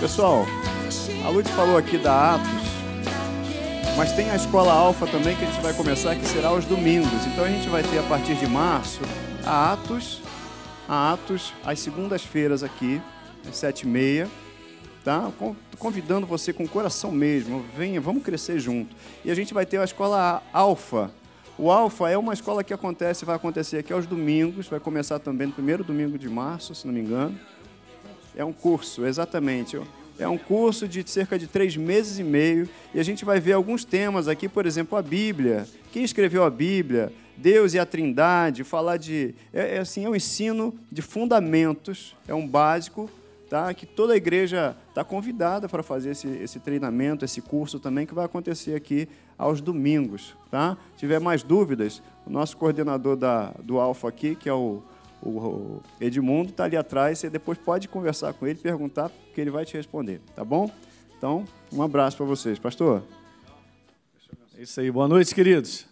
Pessoal, a Lute falou aqui da Atos, mas tem a escola Alfa também que a gente vai começar, que será aos domingos. Então a gente vai ter a partir de março a Atos, a Atos às segundas-feiras aqui, às sete e meia, tá? Convidando você com o coração mesmo, venha, vamos crescer junto. E a gente vai ter a escola Alfa. O Alfa é uma escola que acontece, vai acontecer aqui aos domingos, vai começar também no primeiro domingo de março, se não me engano. É um curso, exatamente. É um curso de cerca de três meses e meio e a gente vai ver alguns temas aqui, por exemplo, a Bíblia. Quem escreveu a Bíblia? Deus e a Trindade. Falar de é, é assim, é um ensino de fundamentos, é um básico, tá? Que toda a igreja está convidada para fazer esse, esse treinamento, esse curso também que vai acontecer aqui aos domingos, tá? Se tiver mais dúvidas, o nosso coordenador da, do Alfa aqui, que é o o Edmundo está ali atrás, você depois pode conversar com ele, perguntar, que ele vai te responder, tá bom? Então, um abraço para vocês. Pastor? É isso aí, boa noite, queridos.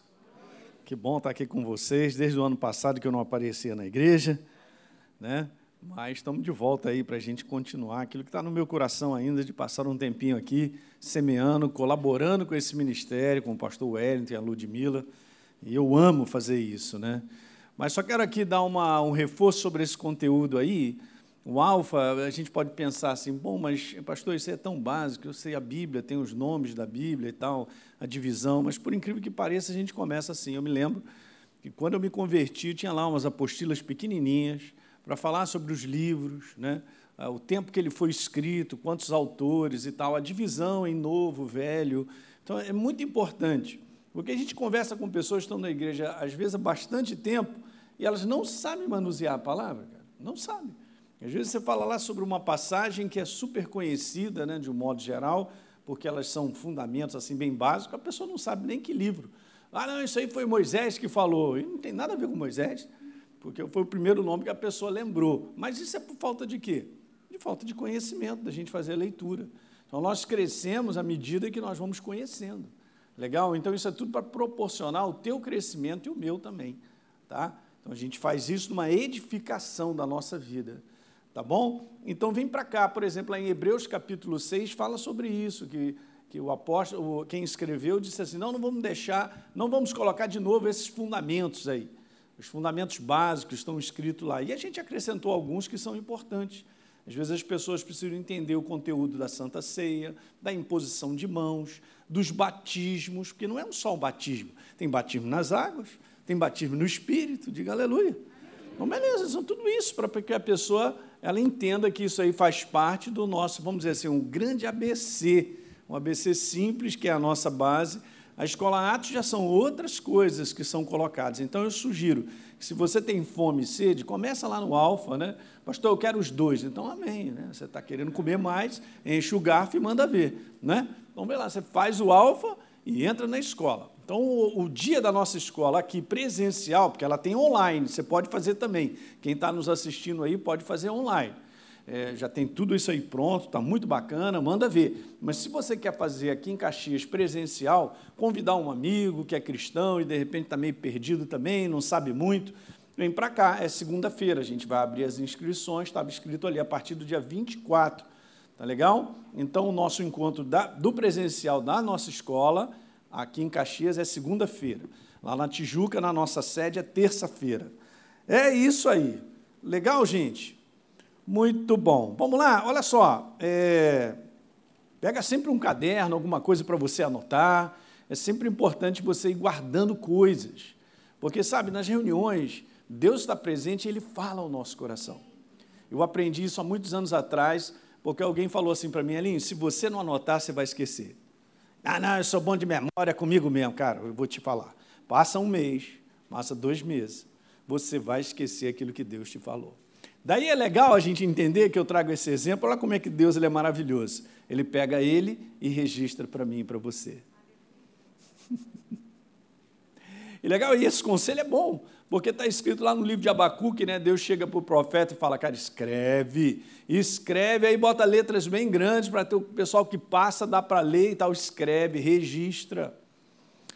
Que bom estar aqui com vocês, desde o ano passado que eu não aparecia na igreja, né? Mas estamos de volta aí para a gente continuar aquilo que está no meu coração ainda, de passar um tempinho aqui, semeando, colaborando com esse ministério, com o pastor Wellington e a Ludmilla. E eu amo fazer isso, né? Mas só quero aqui dar uma, um reforço sobre esse conteúdo aí. O alfa, a gente pode pensar assim, bom, mas pastor, isso é tão básico, eu sei a Bíblia, tem os nomes da Bíblia e tal, a divisão, mas por incrível que pareça, a gente começa assim. Eu me lembro que quando eu me converti, tinha lá umas apostilas pequenininhas para falar sobre os livros, né? Ah, o tempo que ele foi escrito, quantos autores e tal, a divisão em novo, velho. Então, é muito importante. Porque a gente conversa com pessoas que estão na igreja, às vezes, há bastante tempo, e elas não sabem manusear a palavra, cara. Não sabem. Às vezes você fala lá sobre uma passagem que é super conhecida, né, de um modo geral, porque elas são fundamentos assim bem básicos, a pessoa não sabe nem que livro. Ah, não, isso aí foi Moisés que falou. E não tem nada a ver com Moisés, porque foi o primeiro nome que a pessoa lembrou. Mas isso é por falta de quê? De falta de conhecimento, da gente fazer a leitura. Então nós crescemos à medida que nós vamos conhecendo. Legal? Então, isso é tudo para proporcionar o teu crescimento e o meu também. Tá? Então, a gente faz isso numa edificação da nossa vida. Tá bom? Então, vem para cá, por exemplo, lá em Hebreus capítulo 6, fala sobre isso, que, que o apóstolo, quem escreveu, disse assim: não, não vamos deixar, não vamos colocar de novo esses fundamentos aí. Os fundamentos básicos estão escritos lá. E a gente acrescentou alguns que são importantes. Às vezes as pessoas precisam entender o conteúdo da Santa Ceia, da imposição de mãos, dos batismos, porque não é só o batismo. Tem batismo nas águas, tem batismo no Espírito, diga aleluia. Então, beleza, são tudo isso para que a pessoa ela entenda que isso aí faz parte do nosso, vamos dizer assim, um grande ABC, um ABC simples, que é a nossa base. A escola Atos já são outras coisas que são colocadas. Então, eu sugiro que se você tem fome e sede, começa lá no Alfa, né? Pastor, eu quero os dois. Então, amém. Né? Você está querendo comer mais, enche o garfo e manda ver. Né? Então, vê lá, você faz o alfa e entra na escola. Então, o, o, dia da nossa escola aqui, presencial, porque ela tem online, você pode fazer também. Quem está nos assistindo aí pode fazer online. É, já tem tudo isso aí pronto, está muito bacana, manda ver. Mas se você quer fazer aqui em Caxias presencial, convidar um amigo que é cristão e de repente está meio perdido também, não sabe muito, Vem para cá, é segunda-feira, a gente vai abrir as inscrições, estava escrito ali a partir do dia 24. Tá legal? Então, o nosso encontro da, do presencial da nossa escola, aqui em Caxias, é segunda-feira. Lá na Tijuca, na nossa sede, é terça-feira. É isso aí. Legal, gente? Muito bom. Vamos lá, olha só. É, pega sempre um caderno, alguma coisa para você anotar. É sempre importante você ir guardando coisas. Porque, sabe, nas reuniões, Deus está presente e Ele fala ao nosso coração. Eu aprendi isso há muitos anos atrás, porque alguém falou assim para mim, Alinho, se você não anotar, você vai esquecer. Ah, não, eu sou bom de memória, é comigo mesmo. Cara, eu vou te falar. Passa um mês, passa dois meses, você vai esquecer aquilo que Deus te falou. Daí é legal a gente entender que eu trago esse exemplo, olha como é que Deus ele é maravilhoso. Ele pega ele e registra para mim e para você. E legal, e esse conselho é bom, porque está escrito lá no livro de Abacuque, né? Deus chega para o profeta e fala, cara, escreve, escreve, aí bota letras bem grandes para o pessoal que passa, dá para ler e tal, escreve, registra.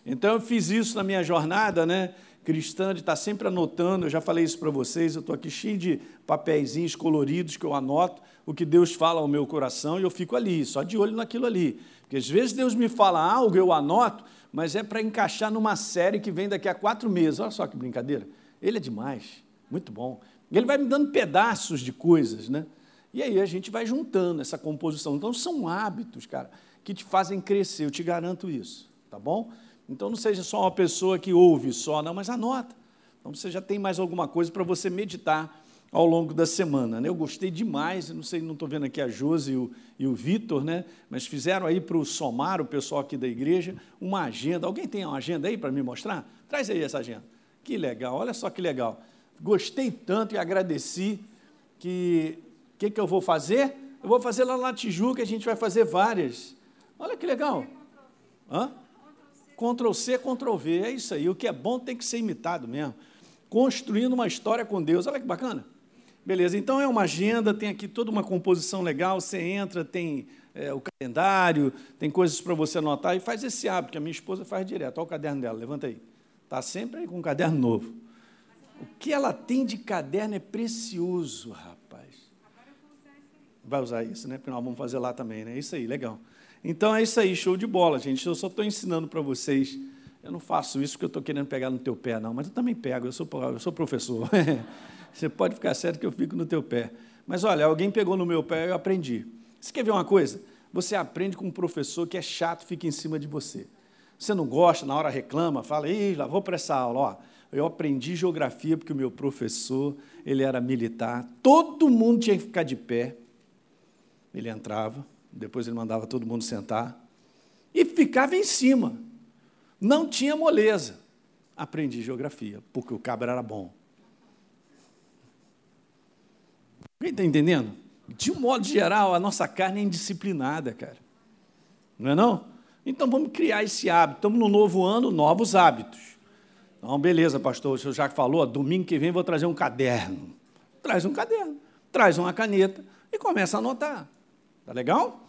Então eu fiz isso na minha jornada, né? cristã de estar sempre anotando, eu já falei isso para vocês, eu estou aqui cheio de papeizinhos coloridos que eu anoto o que Deus fala ao meu coração e eu fico ali, só de olho naquilo ali. Porque às vezes Deus me fala algo, eu anoto, mas é para encaixar numa série que vem daqui a quatro meses. Olha só que brincadeira. Ele é demais, muito bom. Ele vai me dando pedaços de coisas, né? E aí a gente vai juntando essa composição. Então são hábitos, cara, que te fazem crescer, eu te garanto isso, tá bom? Então não seja só uma pessoa que ouve só, não, mas anota. Então você já tem mais alguma coisa para você meditar ao longo da semana. Né? Eu gostei demais, não sei, não estou vendo aqui a Josi e o, e o Vitor, né? mas fizeram aí para o Somar, o pessoal aqui da igreja, uma agenda. Alguém tem uma agenda aí para me mostrar? Traz aí essa agenda. Que legal, olha só que legal. Gostei tanto e agradeci que o que, que eu vou fazer? Eu vou fazer lá na Tijuca, a gente vai fazer várias. Olha que legal. Hã? Ctrl C, Ctrl V, é isso aí. O que é bom tem que ser imitado mesmo. Construindo uma história com Deus. Olha que bacana. Beleza, então é uma agenda, tem aqui toda uma composição legal. Você entra, tem é, o calendário, tem coisas para você anotar e faz esse hábito que a minha esposa faz direto. Olha o caderno dela, levanta aí. Está sempre aí com um caderno novo. O que ela tem de caderno é precioso, rapaz. Vai usar isso, né? Porque nós vamos fazer lá também, né? Isso aí, legal. Então é isso aí, show de bola, gente. Eu só estou ensinando para vocês. Eu não faço isso porque eu estou querendo pegar no teu pé, não, mas eu também pego, eu sou, eu sou professor. Você pode ficar certo que eu fico no teu pé. Mas olha, alguém pegou no meu pé e eu aprendi. Você quer ver uma coisa? Você aprende com um professor que é chato, fica em cima de você. Você não gosta, na hora reclama, fala, Ih, lá vou para essa aula. Ó, eu aprendi geografia porque o meu professor, ele era militar, todo mundo tinha que ficar de pé. Ele entrava, depois ele mandava todo mundo sentar e ficava em cima. Não tinha moleza. Aprendi geografia, porque o cabra era bom. Alguém está entendendo? De um modo geral, a nossa carne é indisciplinada, cara. Não é não? Então vamos criar esse hábito. Estamos no novo ano, novos hábitos. Então, beleza, pastor, o senhor já falou, domingo que vem vou trazer um caderno. Traz um caderno, traz uma caneta e começa a anotar. Tá legal?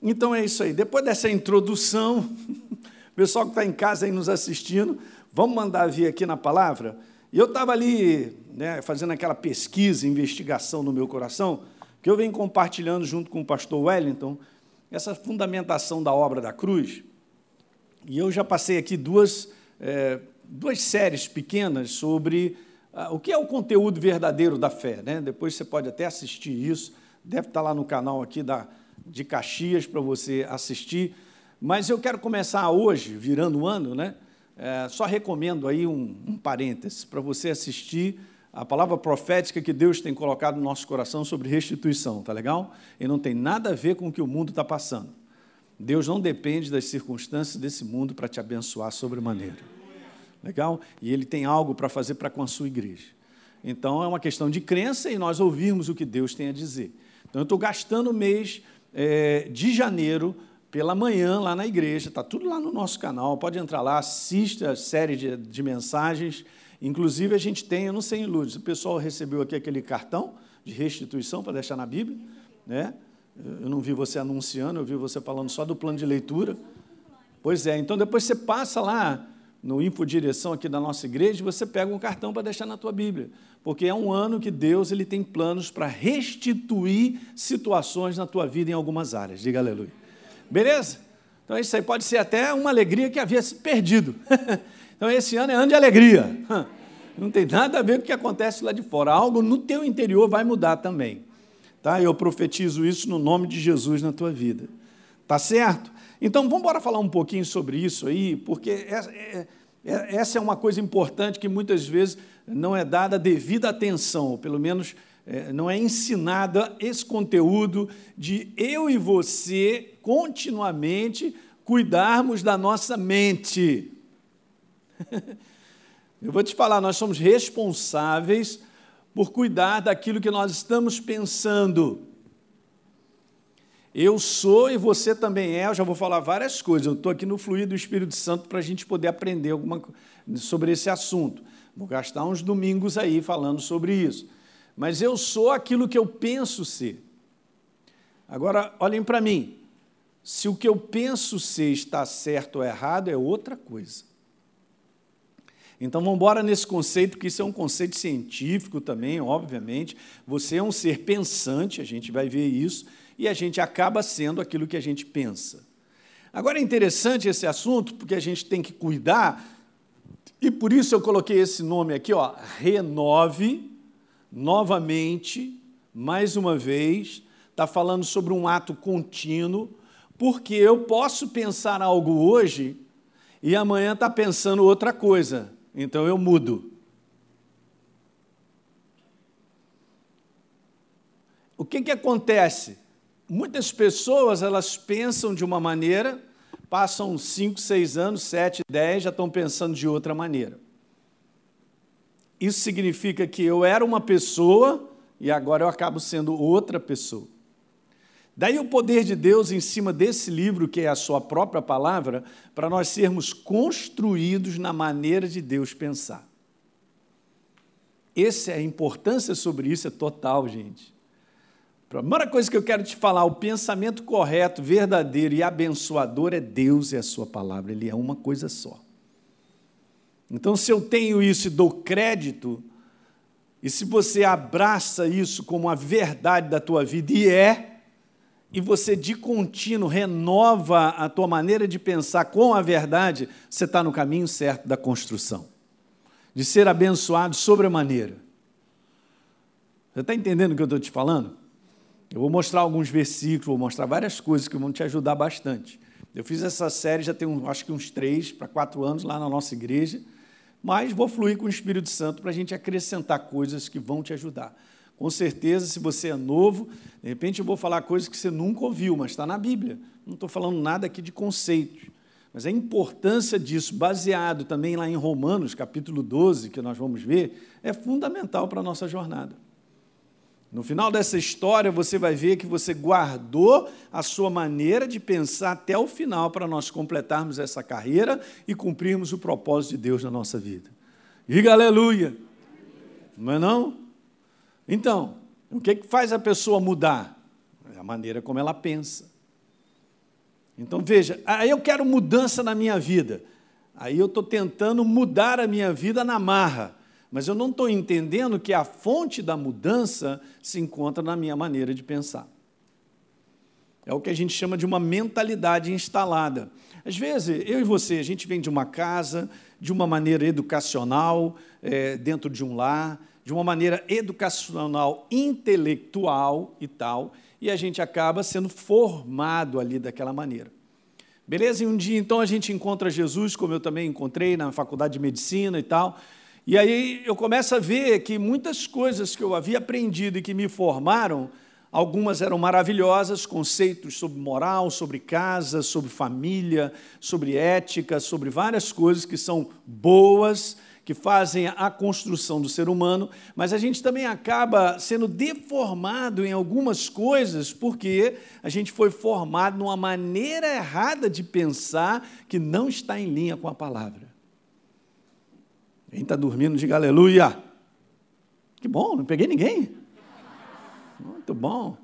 Então é isso aí. Depois dessa introdução, pessoal que está em casa aí nos assistindo, vamos mandar vir aqui na palavra. E eu estava ali né, fazendo aquela pesquisa, investigação no meu coração, que eu venho compartilhando junto com o pastor Wellington, essa fundamentação da obra da cruz. E eu já passei aqui duas, é, duas séries pequenas sobre ah, o que é o conteúdo verdadeiro da fé. Né? Depois você pode até assistir isso deve estar lá no canal aqui da, de Caxias para você assistir. Mas eu quero começar hoje, virando o ano, né? É, só recomendo aí um, um parêntese para você assistir a palavra profética que Deus tem colocado no nosso coração sobre restituição, tá legal? E não tem nada a ver com o que o mundo está passando. Deus não depende das circunstâncias desse mundo para te abençoar sobremaneira. Legal? E Ele tem algo para fazer para com a sua igreja. Então é uma questão de crença e nós ouvirmos o que Deus tem a dizer. Então, eu estou gastando o mês é, de janeiro pela manhã lá na igreja, está tudo lá no nosso canal, pode entrar lá, assista a série de, de mensagens. Inclusive, a gente tem, eu não sei em Lourdes, o pessoal recebeu aqui aquele cartão de restituição para deixar na Bíblia, né? Eu não vi você anunciando, eu vi você falando só do plano de leitura. Pois é, então depois você passa lá no infodireção aqui da nossa igreja, e você pega um cartão para deixar na tua Bíblia, porque é um ano que Deus ele tem planos para restituir situações na tua vida em algumas áreas. Diga aleluia. Beleza? Então isso aí pode ser até uma alegria que havia se perdido. então esse ano é ano de alegria. Não tem nada a ver com o que acontece lá de fora. Algo no teu interior vai mudar também. Tá? Eu profetizo isso no nome de Jesus na tua vida. Tá certo? Então, vamos embora falar um pouquinho sobre isso aí, porque é, é, é, essa é uma coisa importante que muitas vezes não é dada devida atenção, ou pelo menos não é ensinada esse conteúdo de eu e você continuamente cuidarmos da nossa mente. Eu vou te falar, nós somos responsáveis por cuidar daquilo que nós estamos pensando. Eu sou e você também é, eu já vou falar várias coisas. Eu estou aqui no fluir do Espírito Santo para a gente poder aprender alguma sobre esse assunto. Vou gastar uns domingos aí falando sobre isso. Mas eu sou aquilo que eu penso ser. Agora, olhem para mim. Se o que eu penso ser está certo ou errado, é outra coisa. Então vamos embora nesse conceito, que isso é um conceito científico também, obviamente. Você é um ser pensante, a gente vai ver isso, e a gente acaba sendo aquilo que a gente pensa. Agora é interessante esse assunto, porque a gente tem que cuidar, e por isso eu coloquei esse nome aqui, ó, renove novamente, mais uma vez, está falando sobre um ato contínuo, porque eu posso pensar algo hoje e amanhã está pensando outra coisa. Então eu mudo. O que, que acontece? Muitas pessoas elas pensam de uma maneira, passam 5, 6 anos, 7, 10, já estão pensando de outra maneira. Isso significa que eu era uma pessoa e agora eu acabo sendo outra pessoa. Daí o poder de Deus em cima desse livro, que é a sua própria palavra, para nós sermos construídos na maneira de Deus pensar. Essa é a importância sobre isso, é total, gente. A primeira coisa que eu quero te falar, o pensamento correto, verdadeiro e abençoador é Deus e a sua palavra, ele é uma coisa só. Então, se eu tenho isso e dou crédito, e se você abraça isso como a verdade da tua vida, e é, e você de contínuo renova a tua maneira de pensar com a verdade, você está no caminho certo da construção, de ser abençoado sobremaneira. Você está entendendo o que eu estou te falando? Eu vou mostrar alguns versículos, vou mostrar várias coisas que vão te ajudar bastante. Eu fiz essa série já tem, acho que uns três para quatro anos lá na nossa igreja, mas vou fluir com o Espírito Santo para a gente acrescentar coisas que vão te ajudar. Com certeza, se você é novo, de repente eu vou falar coisas que você nunca ouviu, mas está na Bíblia. Não estou falando nada aqui de conceitos. Mas a importância disso, baseado também lá em Romanos, capítulo 12, que nós vamos ver, é fundamental para a nossa jornada. No final dessa história, você vai ver que você guardou a sua maneira de pensar até o final para nós completarmos essa carreira e cumprirmos o propósito de Deus na nossa vida. Diga aleluia! Não é não? Então, o que, que faz a pessoa mudar? É a maneira como ela pensa. Então, veja, aí eu quero mudança na minha vida. Aí eu estou tentando mudar a minha vida na marra. Mas eu não estou entendendo que a fonte da mudança se encontra na minha maneira de pensar. É o que a gente chama de uma mentalidade instalada. Às vezes, eu e você, a gente vem de uma casa, de uma maneira educacional, é, dentro de um lar, de uma maneira educacional, intelectual e tal, e a gente acaba sendo formado ali daquela maneira. Beleza? E um dia então a gente encontra Jesus, como eu também encontrei na faculdade de medicina e tal. E aí eu começo a ver que muitas coisas que eu havia aprendido e que me formaram, algumas eram maravilhosas, conceitos sobre moral, sobre casa, sobre família, sobre ética, sobre várias coisas que são boas que fazem a construção do ser humano, mas a gente também acaba sendo deformado em algumas coisas porque a gente foi formado numa maneira errada de pensar que não está em linha com a palavra. Quem está dormindo, diga aleluia. Que bom, não peguei ninguém. Muito bom.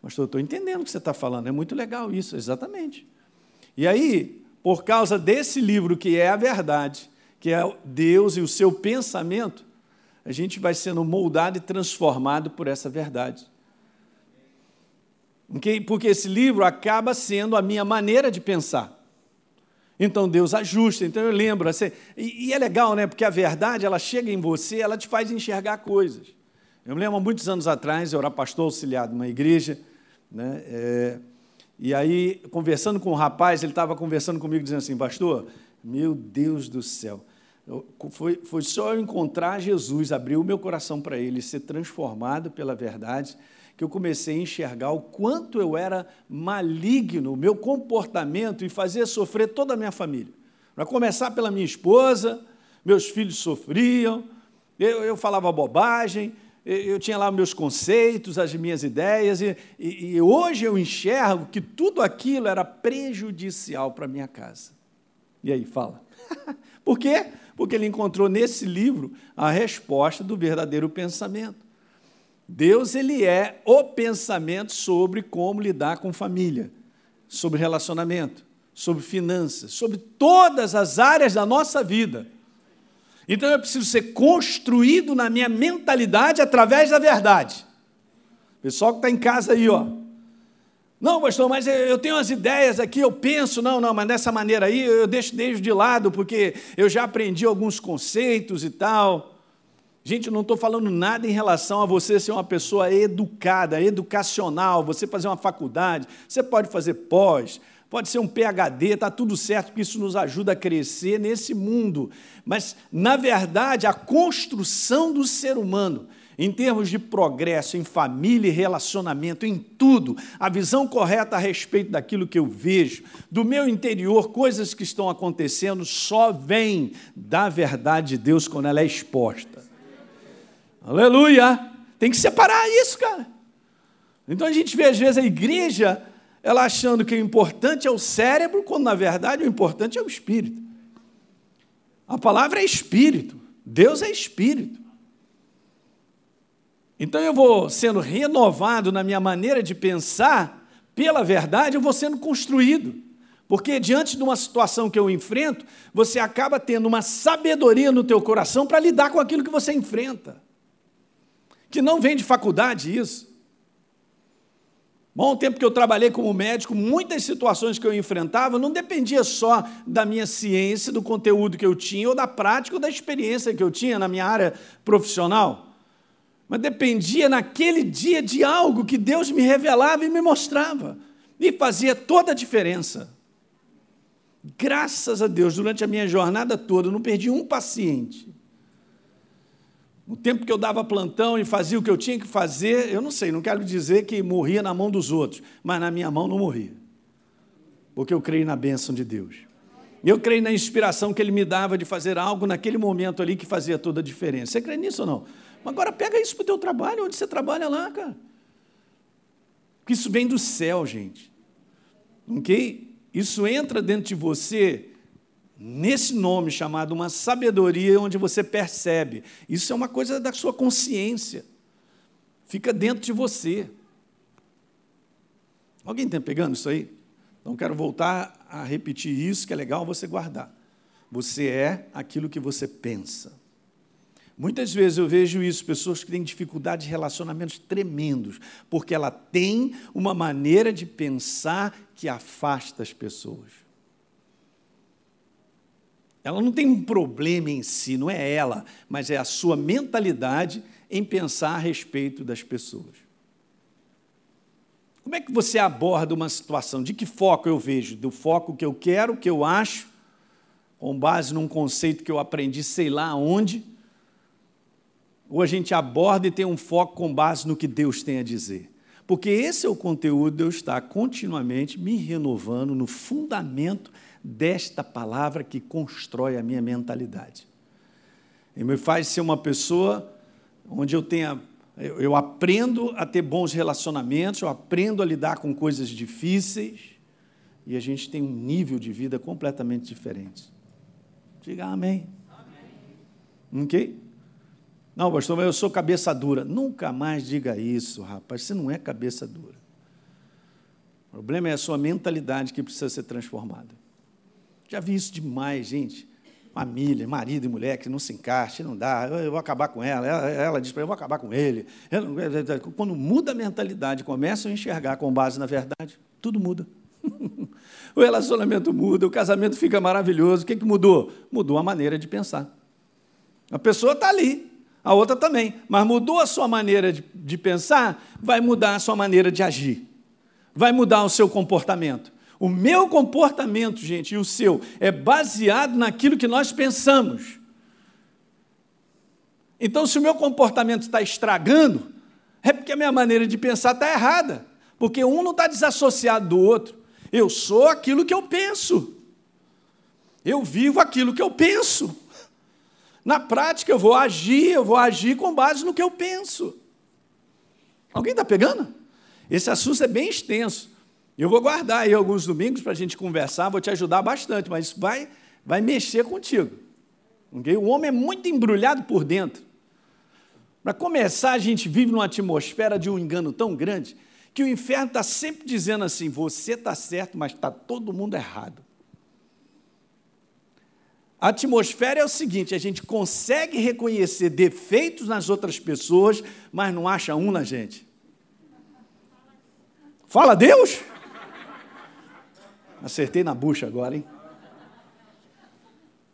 Mas estou entendendo o que você está falando, é muito legal isso, exatamente. E aí, por causa desse livro que é a verdade, que é Deus e o seu pensamento, a gente vai sendo moldado e transformado por essa verdade. Porque esse livro acaba sendo a minha maneira de pensar. Então Deus ajusta. Então eu lembro, assim, e, é legal, né? Porque a verdade ela chega em você, ela te faz enxergar coisas. Eu me lembro, muitos anos atrás, eu era pastor auxiliar de uma igreja, né? É, e aí, conversando com um rapaz, ele estava conversando comigo, dizendo assim, pastor, meu Deus do céu, foi, foi só eu encontrar Jesus, abrir o meu coração para Ele, ser transformado pela verdade, que eu comecei a enxergar o quanto eu era maligno, o meu comportamento e fazia sofrer toda a minha família. Para começar pela minha esposa, meus filhos sofriam, eu, eu falava bobagem, eu tinha lá meus conceitos, as minhas ideias, e, e, e hoje eu enxergo que tudo aquilo era prejudicial para a minha casa. E aí, fala. Por quê? Porque ele encontrou nesse livro a resposta do verdadeiro pensamento. Deus ele é o pensamento sobre como lidar com família, sobre relacionamento, sobre finanças, sobre todas as áreas da nossa vida. Então eu preciso ser construído na minha mentalidade através da verdade. Pessoal que está em casa aí, ó. Não, pastor, mas eu tenho as ideias aqui, eu penso, não, não, mas dessa maneira aí eu deixo desde de lado, porque eu já aprendi alguns conceitos e tal. Gente, eu não estou falando nada em relação a você ser uma pessoa educada, educacional, você fazer uma faculdade, você pode fazer pós, pode ser um PhD, está tudo certo, porque isso nos ajuda a crescer nesse mundo. Mas, na verdade, a construção do ser humano em termos de progresso em família e relacionamento, em tudo, a visão correta a respeito daquilo que eu vejo, do meu interior, coisas que estão acontecendo, só vem da verdade de Deus quando ela é exposta. Aleluia! Tem que separar isso, cara. Então a gente vê às vezes a igreja, ela achando que o importante é o cérebro, quando na verdade o importante é o espírito. A palavra é espírito, Deus é espírito. Então eu vou sendo renovado na minha maneira de pensar, pela verdade, eu vou sendo construído. Porque diante de uma situação que eu enfrento, você acaba tendo uma sabedoria no teu coração para lidar com aquilo que você enfrenta. Que não vem de faculdade isso. Bom, tempo que eu trabalhei como médico, muitas situações que eu enfrentava não dependia só da minha ciência, do conteúdo que eu tinha, ou da prática, ou da experiência que eu tinha na minha área profissional mas dependia naquele dia de algo que Deus me revelava e me mostrava, e fazia toda a diferença. Graças a Deus, durante a minha jornada toda, eu não perdi um paciente. No tempo que eu dava plantão e fazia o que eu tinha que fazer, eu não sei, não quero dizer que morria na mão dos outros, mas na minha mão não morria. Porque eu creio na bênção de Deus. Eu creio na inspiração que Ele me dava de fazer algo naquele momento ali que fazia toda a diferença. Você crê nisso ou não? Agora pega isso para o teu trabalho, onde você trabalha lá, cara. Porque isso vem do céu, gente. Ok? Isso entra dentro de você nesse nome chamado uma sabedoria, onde você percebe. Isso é uma coisa da sua consciência. Fica dentro de você. Alguém está pegando isso aí? Então quero voltar a repetir isso, que é legal você guardar. Você é aquilo que você pensa. Muitas vezes eu vejo isso, pessoas que têm dificuldades de relacionamentos tremendos, porque ela tem uma maneira de pensar que afasta as pessoas. Ela não tem um problema em si, não é ela, mas é a sua mentalidade em pensar a respeito das pessoas. Como é que você aborda uma situação? De que foco eu vejo? Do foco que eu quero, que eu acho, com base num conceito que eu aprendi sei lá onde, ou a gente aborda e tem um foco com base no que Deus tem a dizer. Porque esse é o conteúdo, Deus está continuamente me renovando no fundamento desta palavra que constrói a minha mentalidade. E me faz ser uma pessoa onde eu tenha, eu, aprendo a ter bons relacionamentos, eu aprendo a lidar com coisas difíceis, e a gente tem um nível de vida completamente diferente. Diga amém. amém. Ok? Não, pastor, mas eu sou cabeça dura. Nunca mais diga isso, rapaz. Você não é cabeça dura. O problema é a sua mentalidade que precisa ser transformada. Já vi isso demais, gente. Família, marido e mulher que não se encaixa, não dá, eu vou acabar com ela. Ela, ela diz para eu vou acabar com ele. Quando muda a mentalidade, começam a enxergar com base na verdade, tudo muda. o relacionamento muda, o casamento fica maravilhoso. O que, que mudou? Mudou a maneira de pensar. A pessoa está ali, a outra também. Mas mudou a sua maneira de, de, pensar, vai mudar a sua maneira de agir. Vai mudar o seu comportamento. O meu comportamento, gente, e o seu, é baseado naquilo que nós pensamos. Então, se o meu comportamento está estragando, é porque a minha maneira de pensar está errada. Porque um não está desassociado do outro. Eu sou aquilo que eu penso. Eu vivo aquilo que eu penso. Na prática, eu vou agir, eu vou agir com base no que eu penso. Alguém está pegando? Esse assunto é bem extenso. Eu vou guardar aí alguns domingos para a gente conversar, vou te ajudar bastante, mas isso vai, vai mexer contigo. Okay? O homem é muito embrulhado por dentro. Para começar, a gente vive numa atmosfera de um engano tão grande que o inferno está sempre dizendo assim: você está certo, mas está todo mundo errado. A atmosfera é o seguinte: a gente consegue reconhecer defeitos nas outras pessoas, mas não acha um na gente. Fala Deus! Acertei na bucha agora, hein?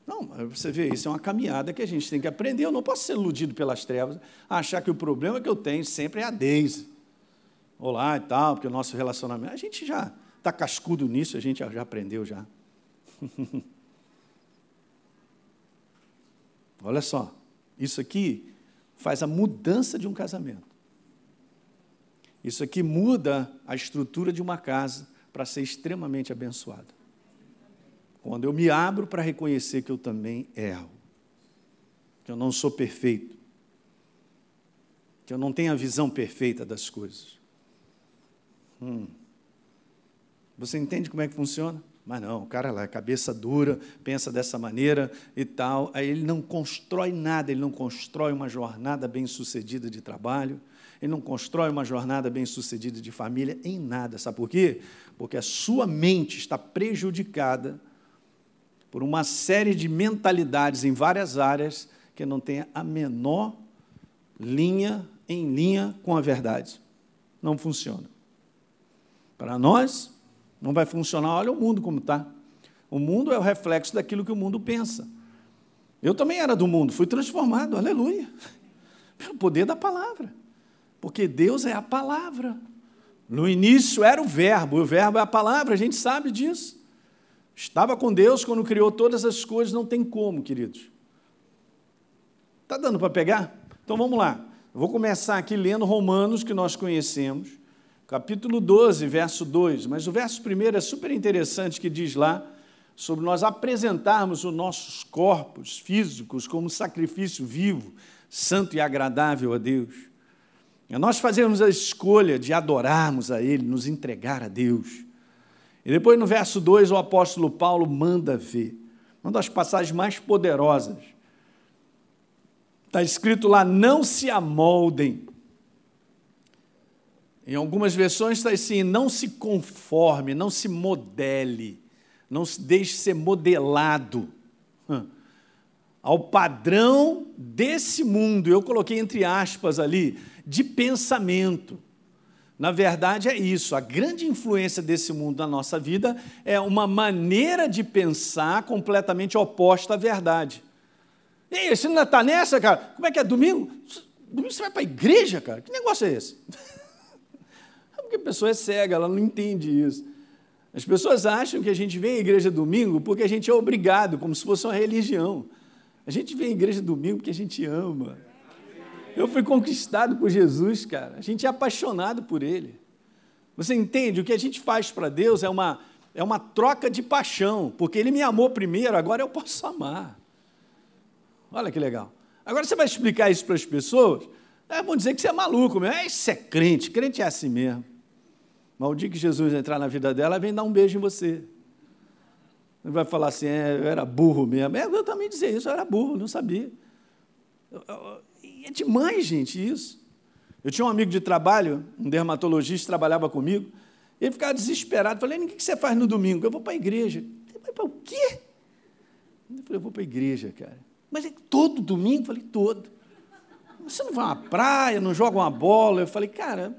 Não, você vê, isso é uma caminhada que a gente tem que aprender. Eu não posso ser iludido pelas trevas, achar que o problema que eu tenho sempre é a Deise. Olá e tal, porque o nosso relacionamento. A gente já está cascudo nisso, a gente já aprendeu já. Olha só, isso aqui faz a mudança de um casamento. Isso aqui muda a estrutura de uma casa para ser extremamente abençoada. Quando eu me abro para reconhecer que eu também erro, que eu não sou perfeito, que eu não tenho a visão perfeita das coisas. Hum. Você entende como é que funciona? Mas não, o cara lá, cabeça dura, pensa dessa maneira e tal. Aí ele não constrói nada, ele não constrói uma jornada bem sucedida de trabalho, ele não constrói uma jornada bem sucedida de família, em nada. Sabe por quê? Porque a sua mente está prejudicada por uma série de mentalidades em várias áreas que não tem a menor linha em linha com a verdade. Não funciona. Para nós, não vai funcionar. Olha o mundo como está. O mundo é o reflexo daquilo que o mundo pensa. Eu também era do mundo, fui transformado, aleluia. Pelo poder da palavra. Porque Deus é a palavra. No início era o verbo, o verbo é a palavra, a gente sabe disso. Estava com Deus quando criou todas as coisas, não tem como, queridos. Está dando para pegar? Então vamos lá. Eu vou começar aqui lendo Romanos, que nós conhecemos capítulo 12, verso 2. Mas o verso primeiro é super interessante que diz lá sobre nós apresentarmos os nossos corpos físicos como sacrifício vivo, santo e agradável a Deus. É nós fazermos a escolha de adorarmos a Ele, nos entregar a Deus. E depois no verso 2 o apóstolo Paulo manda ver, uma das passagens mais poderosas. Está escrito lá: não se amoldem em algumas versões está assim: não se conforme, não se modele, não se deixe ser modelado ao padrão desse mundo. Eu coloquei entre aspas ali, de pensamento. Na verdade, é isso. A grande influência desse mundo na nossa vida é uma maneira de pensar completamente oposta à verdade. E aí, você ainda está nessa, cara? Como é que é? Domingo? Domingo você vai para a igreja, cara? Que negócio é esse? porque a pessoa é cega, ela não entende isso. As pessoas acham que a gente vem à igreja domingo porque a gente é obrigado, como se fosse uma religião. A gente vem à igreja domingo porque a gente ama. Eu fui conquistado por Jesus, cara. A gente é apaixonado por Ele. Você entende? O que a gente faz para Deus é uma, é uma troca de paixão, porque Ele me amou primeiro, agora eu posso amar. Olha que legal. Agora você vai explicar isso para as pessoas, é, vão dizer que você é maluco mesmo. É, isso é crente, crente é assim mesmo. Mas o dia que Jesus entrar na vida dela, vem dar um beijo em você. Ele vai falar assim, é, eu era burro mesmo. É, eu também dizia isso, eu era burro, não sabia. É demais, gente, isso. Eu tinha um amigo de trabalho, um dermatologista, trabalhava comigo, ele ficava desesperado. Falei, o que você faz no domingo? Eu vou para a igreja. Ele vai para o quê? Eu falei, eu vou para a igreja, cara. Mas é todo domingo? Eu falei, todo. Você não vai à praia, não joga uma bola? Eu falei, cara,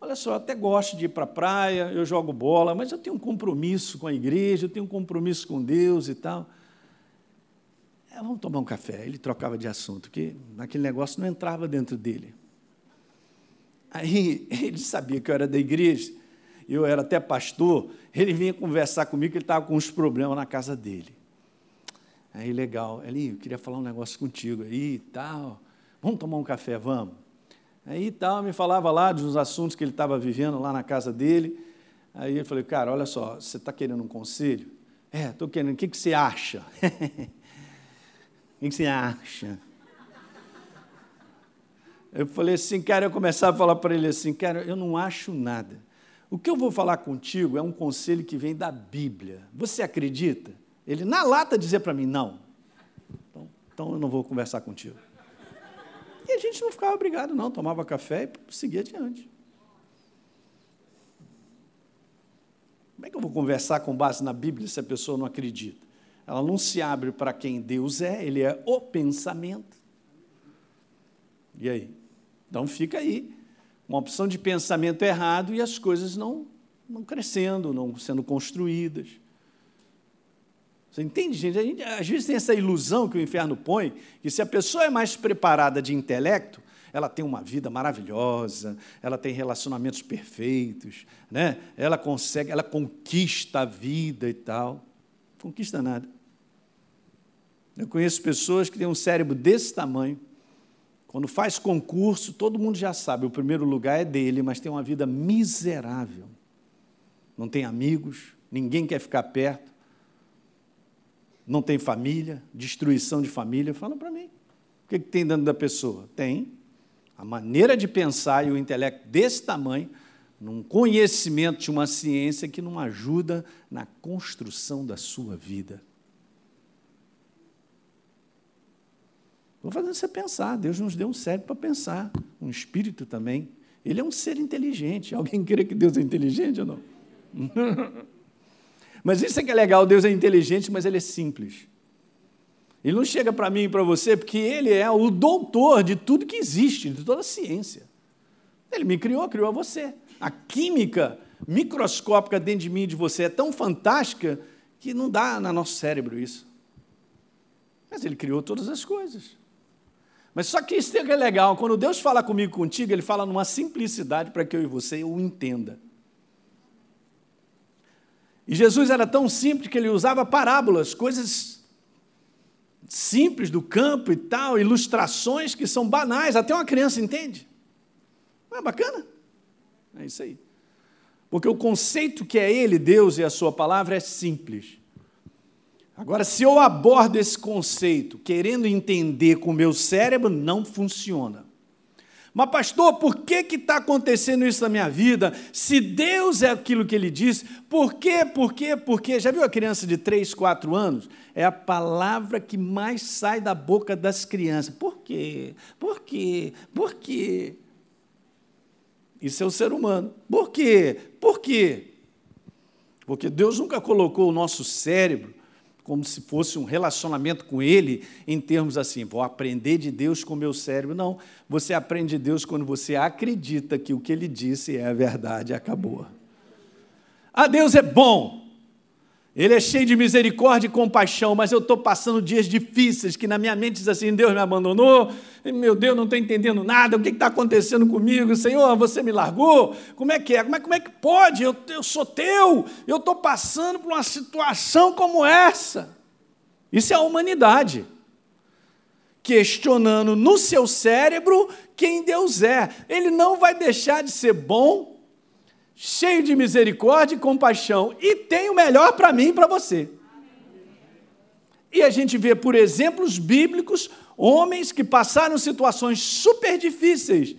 Olha só, eu até gosto de ir para a praia, eu jogo bola, mas eu tenho um compromisso com a igreja, eu tenho um compromisso com Deus e tal. É, vamos tomar um café. Ele trocava de assunto, porque aquele negócio não entrava dentro dele. Aí ele sabia que eu era da igreja, eu era até pastor, ele vinha conversar comigo ele estava com uns problemas na casa dele. Aí, legal, ele, eu queria falar um negócio contigo aí e tal. Vamos tomar um café, vamos. Aí tal, me falava lá dos assuntos que ele estava vivendo lá na casa dele. Aí eu falei, cara, olha só, você está querendo um conselho? É, estou querendo, o que, que você acha? o que, você acha? Eu falei assim, cara, eu começava a falar para ele assim, cara, eu não acho nada. O que eu vou falar contigo é um conselho que vem da Bíblia. Você acredita? Ele, na lata, dizia para mim, não. Então, então eu não vou conversar contigo. E a gente não ficava obrigado, não, tomava café e seguia adiante. Como é que eu vou conversar com base na Bíblia se a pessoa não acredita? Ela não se abre para quem Deus é, ele é o pensamento. E aí? Então fica aí uma opção de pensamento errado e as coisas não, não crescendo, não sendo construídas. Você entende, gente? Gente? Às vezes tem essa ilusão que o inferno põe, que se a pessoa é mais preparada de intelecto, ela tem uma vida maravilhosa, ela tem relacionamentos perfeitos, né? ela consegue, ela conquista a vida e tal. Conquista nada. Eu conheço pessoas que têm um cérebro desse tamanho, quando faz concurso, todo mundo já sabe, o primeiro lugar é dele, mas tem uma vida miserável. Não tem amigos, ninguém quer ficar perto, não tem família, destruição de família. Fala para mim. O que, que tem dentro da pessoa? Tem a maneira de pensar e o intelecto desse tamanho, num conhecimento de uma ciência que não ajuda na construção da sua vida. Vou fazer você pensar. Deus nos deu um cérebro para pensar, um espírito também. Ele é um ser inteligente. Alguém crê que Deus é inteligente ou não? mas isso é que é legal. Deus é inteligente, mas ele é simples. Ele não chega para mim e para você porque ele é o doutor de tudo que existe, de toda a ciência. Ele me criou, criou você. A química microscópica dentro de mim e de você é tão fantástica que não dá no nosso cérebro isso. Mas ele criou todas as coisas. Mas só que isso que é legal, quando Deus fala comigo contigo, Ele fala numa simplicidade para que eu e você o entenda. E Jesus era tão simples que ele usava parábolas, coisas simples do campo e tal, ilustrações que são banais, até uma criança entende. Não é bacana? É isso aí. Porque o conceito que é Ele, Deus e a Sua palavra é simples. Agora, se eu abordo esse conceito querendo entender com o meu cérebro, não funciona. Mas, pastor, por que está acontecendo isso na minha vida? Se Deus é aquilo que ele diz, por quê, por quê, por quê? Já viu a criança de 3, 4 anos? É a palavra que mais sai da boca das crianças. Por quê? Por quê? Por quê? Isso é o ser humano. Por quê? Por quê? Porque Deus nunca colocou o nosso cérebro como se fosse um relacionamento com Ele, em termos assim, vou aprender de Deus com meu cérebro. Não, você aprende de Deus quando você acredita que o que Ele disse é a verdade, acabou. Ah, Deus é bom, Ele é cheio de misericórdia e compaixão, mas eu estou passando dias difíceis que na minha mente diz assim: Deus me abandonou, meu Deus, não estou entendendo nada, o que está acontecendo comigo? Senhor, você me largou? Como é que é? Como é, como é que pode? Eu, eu sou teu, eu estou passando por uma situação como essa. Isso é a humanidade. Questionando no seu cérebro quem Deus é. Ele não vai deixar de ser bom, cheio de misericórdia e compaixão, e tem o melhor para mim e para você. E a gente vê por exemplos bíblicos homens que passaram situações super difíceis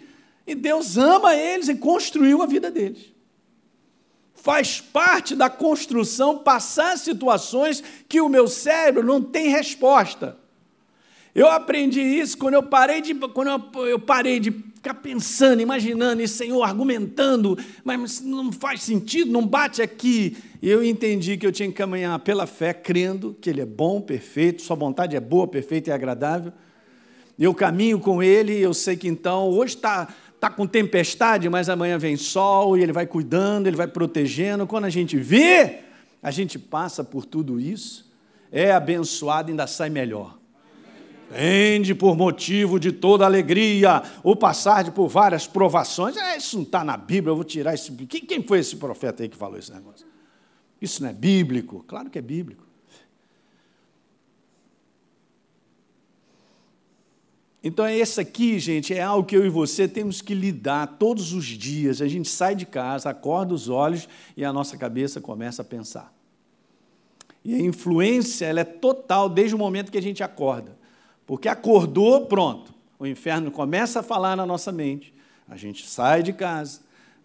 e Deus ama eles e construiu a vida deles. Faz parte da construção passar situações que o meu cérebro não tem resposta. Eu aprendi isso quando eu parei de, quando eu, parei de ficar pensando, imaginando, e Senhor, argumentando, mas não faz sentido, não bate aqui. E eu entendi que eu tinha que caminhar pela fé, crendo que Ele é bom, perfeito, Sua vontade é boa, perfeita e agradável eu caminho com ele, eu sei que então, hoje está tá com tempestade, mas amanhã vem sol, e ele vai cuidando, ele vai protegendo. Quando a gente vê, a gente passa por tudo isso, é abençoado e ainda sai melhor. Tende por motivo de toda alegria, ou passar por várias provações. É, isso não está na Bíblia, eu vou tirar esse. Quem foi esse profeta aí que falou esse negócio? Isso não é bíblico? Claro que é bíblico. Então, é esse aqui, gente, é algo que eu e você temos que lidar todos os dias. A gente sai de casa, acorda os olhos e a nossa cabeça começa a pensar. E a influência ela é total desde o momento que a gente acorda. Porque acordou, pronto. O inferno começa a falar na nossa mente. A gente sai de casa,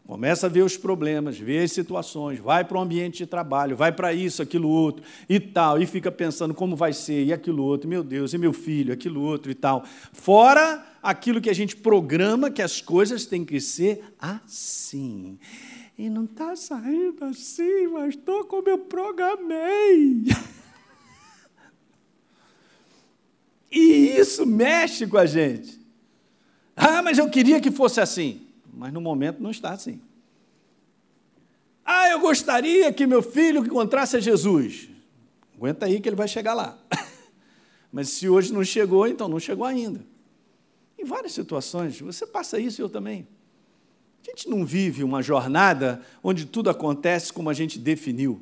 Começa a ver os problemas, ver as situações, vai para o ambiente de trabalho, vai para isso, aquilo outro e tal, e fica pensando como vai ser, e aquilo outro, meu Deus, e meu filho, aquilo outro e tal. Fora aquilo que a gente programa que as coisas têm que ser assim. E não está saindo assim, mas estou como eu programei. E isso mexe com a gente. Ah, mas eu queria que fosse assim. Mas no momento não está assim. Ah, eu gostaria que meu filho encontrasse a Jesus. Aguenta aí que ele vai chegar lá. Mas se hoje não chegou, então não chegou ainda. Em várias situações, você passa isso eu também. A gente não vive uma jornada onde tudo acontece como a gente definiu.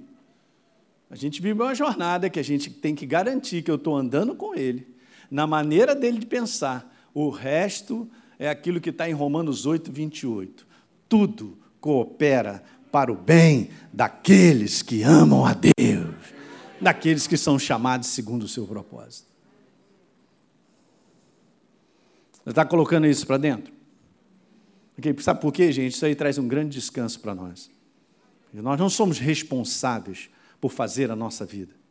A gente vive uma jornada que a gente tem que garantir que eu estou andando com ele, na maneira dele de pensar. O resto é aquilo que está em Romanos 8, 28. Tudo coopera para o bem daqueles que amam a Deus, daqueles que são chamados segundo o seu propósito. Você está colocando isso para dentro? Sabe por quê, gente? Isso aí traz um grande descanso para nós. Nós não somos responsáveis por fazer a nossa vida.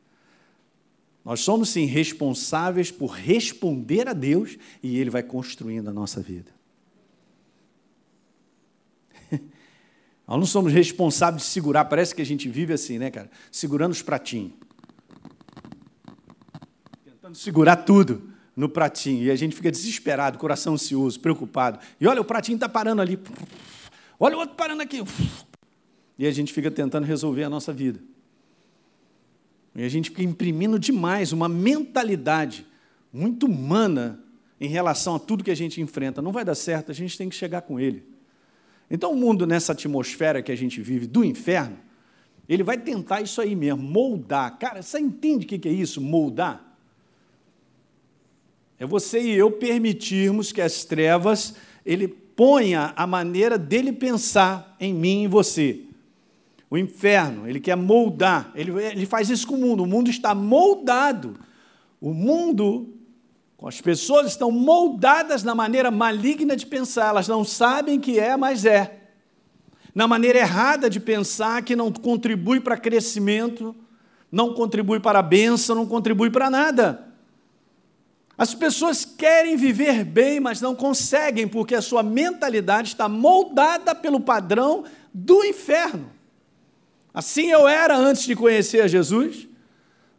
Nós somos, sim, responsáveis por responder a Deus e Ele vai construindo a nossa vida. Nós não somos responsáveis de segurar, parece que a gente vive assim, né, cara? Segurando os pratinhos. Tentando segurar tudo no pratinho. E a gente fica desesperado, coração ansioso, preocupado. E olha, o pratinho está parando ali. Olha o outro parando aqui. E a gente fica tentando resolver a nossa vida. E a gente fica imprimindo demais uma mentalidade muito humana em relação a tudo que a gente enfrenta. Não vai dar certo, a gente tem que chegar com ele. Então, o mundo, nessa atmosfera que a gente vive do inferno, ele vai tentar isso aí mesmo, moldar. Cara, você entende o que é isso, moldar? É você e eu permitirmos que as trevas, ele ponha a maneira dele pensar em mim e você. O inferno, ele quer moldar, ele, ele faz isso com o mundo, o mundo está moldado. O mundo as pessoas estão moldadas na maneira maligna de pensar, elas não sabem que é, mas é. Na maneira errada de pensar, que não contribui para crescimento, não contribui para a bênção, não contribui para nada. As pessoas querem viver bem, mas não conseguem, porque a sua mentalidade está moldada pelo padrão do inferno. Assim eu era antes de conhecer a Jesus,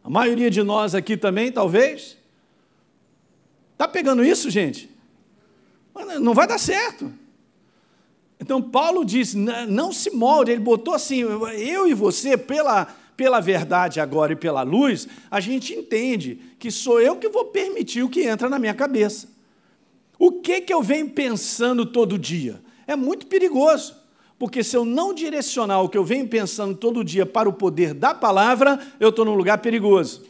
a maioria de nós aqui também, talvez. Está pegando isso, gente? Não vai dar certo. Então, Paulo diz: não se molde. Ele botou assim: eu e você, pela, pela verdade agora e pela luz, a gente entende que sou eu que vou permitir o que entra na minha cabeça. O que, que eu venho pensando todo dia? É muito perigoso, porque se eu não direcionar o que eu venho pensando todo dia para o poder da palavra, eu estou num lugar perigoso.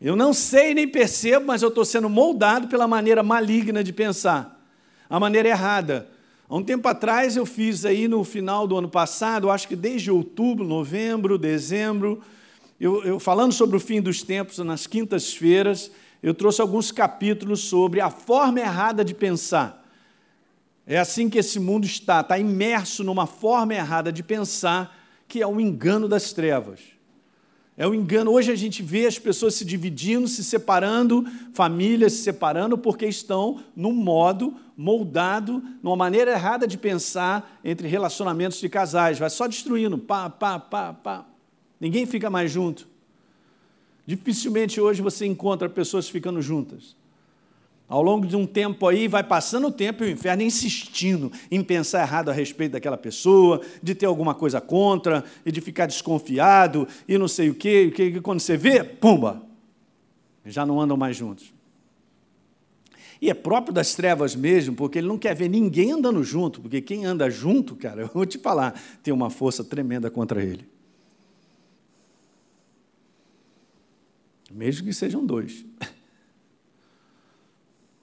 Eu não sei nem percebo, mas eu estou sendo moldado pela maneira maligna de pensar, a maneira errada. Há um tempo atrás eu fiz aí no final do ano passado, acho que desde outubro, novembro, dezembro, eu, eu falando sobre o fim dos tempos nas quintas-feiras, eu trouxe alguns capítulos sobre a forma errada de pensar. É assim que esse mundo está, está imerso numa forma errada de pensar, que é o engano das trevas. É o engano. Hoje a gente vê as pessoas se dividindo, se separando, famílias se separando, porque estão num modo moldado, numa maneira errada de pensar entre relacionamentos de casais. Vai só destruindo, pá, pá, pá, pá. Ninguém fica mais junto. Dificilmente hoje você encontra pessoas ficando juntas. Ao longo de um tempo aí, vai passando o tempo e o inferno insistindo em pensar errado a respeito daquela pessoa, de ter alguma coisa contra, e de ficar desconfiado, e não sei o quê, que quando você vê, pumba, já não andam mais juntos. E é próprio das trevas mesmo, porque ele não quer ver ninguém andando junto, porque quem anda junto, cara, eu vou te falar, tem uma força tremenda contra ele. Mesmo que sejam dois.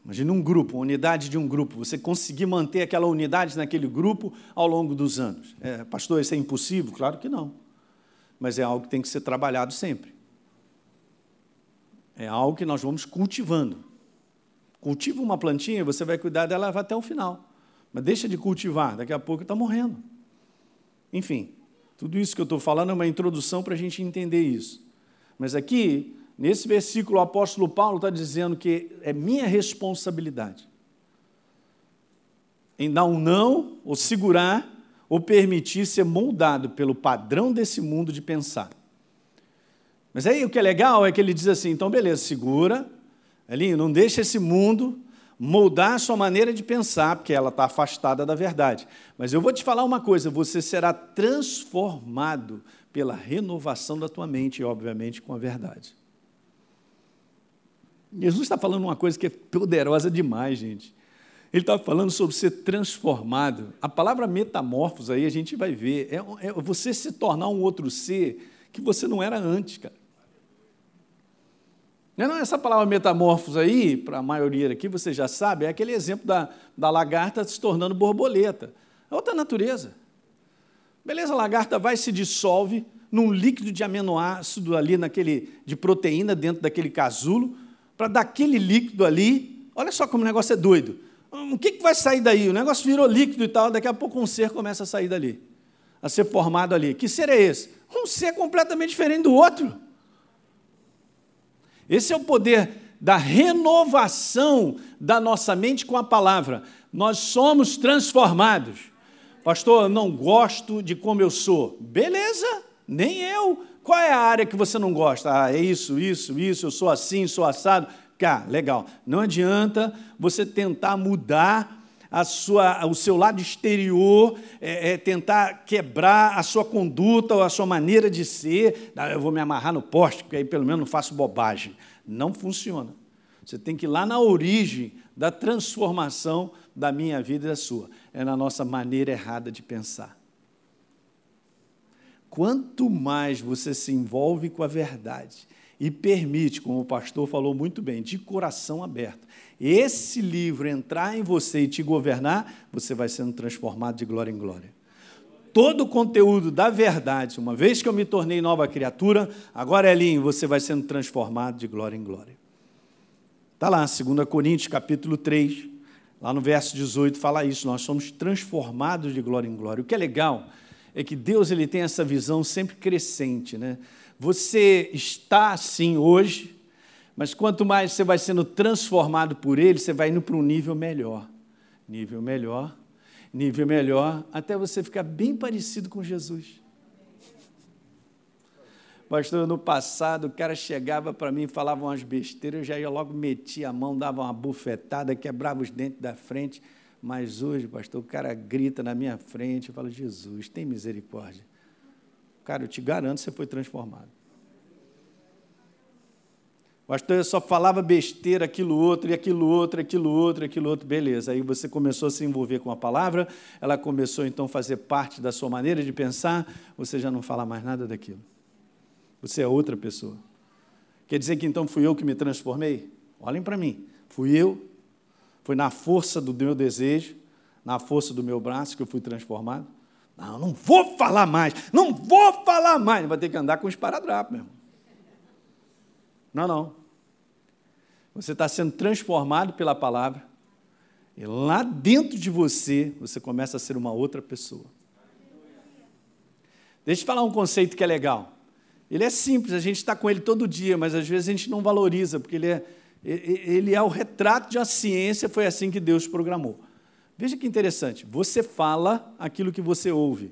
Imagina um grupo, uma unidade de um grupo, você conseguir manter aquela unidade naquele grupo ao longo dos anos. É, pastor, isso é impossível? Claro que não. Mas é algo que tem que ser trabalhado sempre. É algo que nós vamos cultivando. Cultiva uma plantinha, você vai cuidar dela até o final. Mas deixa de cultivar, daqui a pouco está morrendo. Enfim, tudo isso que eu estou falando é uma introdução para a gente entender isso. Mas aqui, Nesse versículo, o apóstolo Paulo está dizendo que é minha responsabilidade em dar um não, ou segurar, ou permitir ser moldado pelo padrão desse mundo de pensar. Mas aí o que é legal é que ele diz assim: então, beleza, segura, Elinho, não deixa esse mundo moldar a sua maneira de pensar, porque ela está afastada da verdade. Mas eu vou te falar uma coisa: você será transformado pela renovação da tua mente, e obviamente com a verdade. Jesus está falando uma coisa que é poderosa demais, gente. Ele está falando sobre ser transformado. A palavra metamorfos aí a gente vai ver. É, é você se tornar um outro ser que você não era antes, cara. Não, essa palavra metamorfos aí, para a maioria aqui, você já sabe, é aquele exemplo da, da lagarta se tornando borboleta. É outra natureza. Beleza, a lagarta vai se dissolve num líquido de aminoácido ali, naquele, de proteína dentro daquele casulo, para daquele líquido ali, olha só como o negócio é doido. Hum, o que, que vai sair daí? O negócio virou líquido e tal, daqui a pouco um ser começa a sair dali, a ser formado ali. Que ser é esse? Um ser completamente diferente do outro. Esse é o poder da renovação da nossa mente com a palavra. Nós somos transformados. Pastor, eu não gosto de como eu sou. Beleza, nem eu. Qual é a área que você não gosta? Ah, é isso, isso, isso, eu sou assim, sou assado. Cá, legal. Não adianta você tentar mudar a sua, o seu lado exterior, é, é, tentar quebrar a sua conduta ou a sua maneira de ser. Ah, eu vou me amarrar no poste, porque aí pelo menos não faço bobagem. Não funciona. Você tem que ir lá na origem da transformação da minha vida e da sua. É na nossa maneira errada de pensar. Quanto mais você se envolve com a verdade e permite, como o pastor falou muito bem, de coração aberto, esse livro entrar em você e te governar, você vai sendo transformado de glória em glória. Todo o conteúdo da verdade, uma vez que eu me tornei nova criatura, agora, Elinho, você vai sendo transformado de glória em glória. Está lá, 2 Coríntios, capítulo 3, lá no verso 18, fala isso, nós somos transformados de glória em glória. O que é legal é que Deus ele tem essa visão sempre crescente, né? Você está assim hoje, mas quanto mais você vai sendo transformado por Ele, você vai indo para um nível melhor. Nível melhor, nível melhor, até você ficar bem parecido com Jesus. Pastor, no passado o cara chegava para mim e falava umas besteiras, eu já ia logo metia a mão, dava uma bufetada, quebrava os dentes da frente. Mas hoje, pastor, o cara grita na minha frente, eu falo, Jesus, tem misericórdia. Cara, eu te garanto, você foi transformado. Pastor, eu só falava besteira, aquilo outro, e aquilo outro, aquilo outro, aquilo outro, beleza. Aí você começou a se envolver com a palavra, ela começou então a fazer parte da sua maneira de pensar, você já não fala mais nada daquilo. Você é outra pessoa. Quer dizer que então fui eu que me transformei? Olhem para mim. Fui eu foi na força do meu desejo, na força do meu braço que eu fui transformado. Não, não vou falar mais, não vou falar mais. Vai ter que andar com esparadrapo, meu irmão. Não, não. Você está sendo transformado pela palavra, e lá dentro de você, você começa a ser uma outra pessoa. Deixa eu falar um conceito que é legal. Ele é simples, a gente está com ele todo dia, mas às vezes a gente não valoriza, porque ele é, ele é o retrato de uma ciência, foi assim que Deus programou. Veja que interessante, você fala aquilo que você ouve.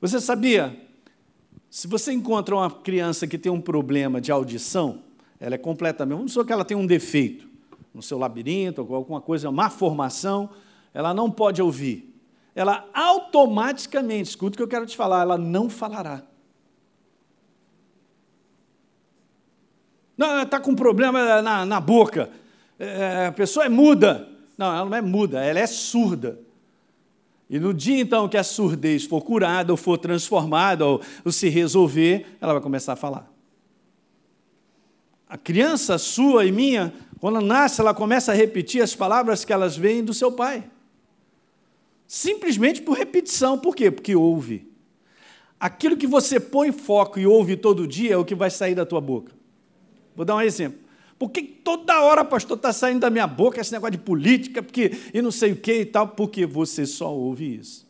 Você sabia? Se você encontra uma criança que tem um problema de audição, ela é completamente. Vamos supor que ela tem um defeito no seu labirinto, ou alguma coisa, uma má formação, ela não pode ouvir. Ela automaticamente, escuta o que eu quero te falar, ela não falará. Não, está com problema na, na boca. É, a pessoa é muda. Não, ela não é muda, ela é surda. E no dia então que a surdez for curada, ou for transformada, ou, ou se resolver, ela vai começar a falar. A criança sua e minha, quando nasce, ela começa a repetir as palavras que elas veem do seu pai. Simplesmente por repetição. Por quê? Porque ouve. Aquilo que você põe foco e ouve todo dia é o que vai sair da tua boca. Vou dar um exemplo. Por que toda hora, pastor, está saindo da minha boca esse negócio de política, porque e não sei o que e tal? Porque você só ouve isso.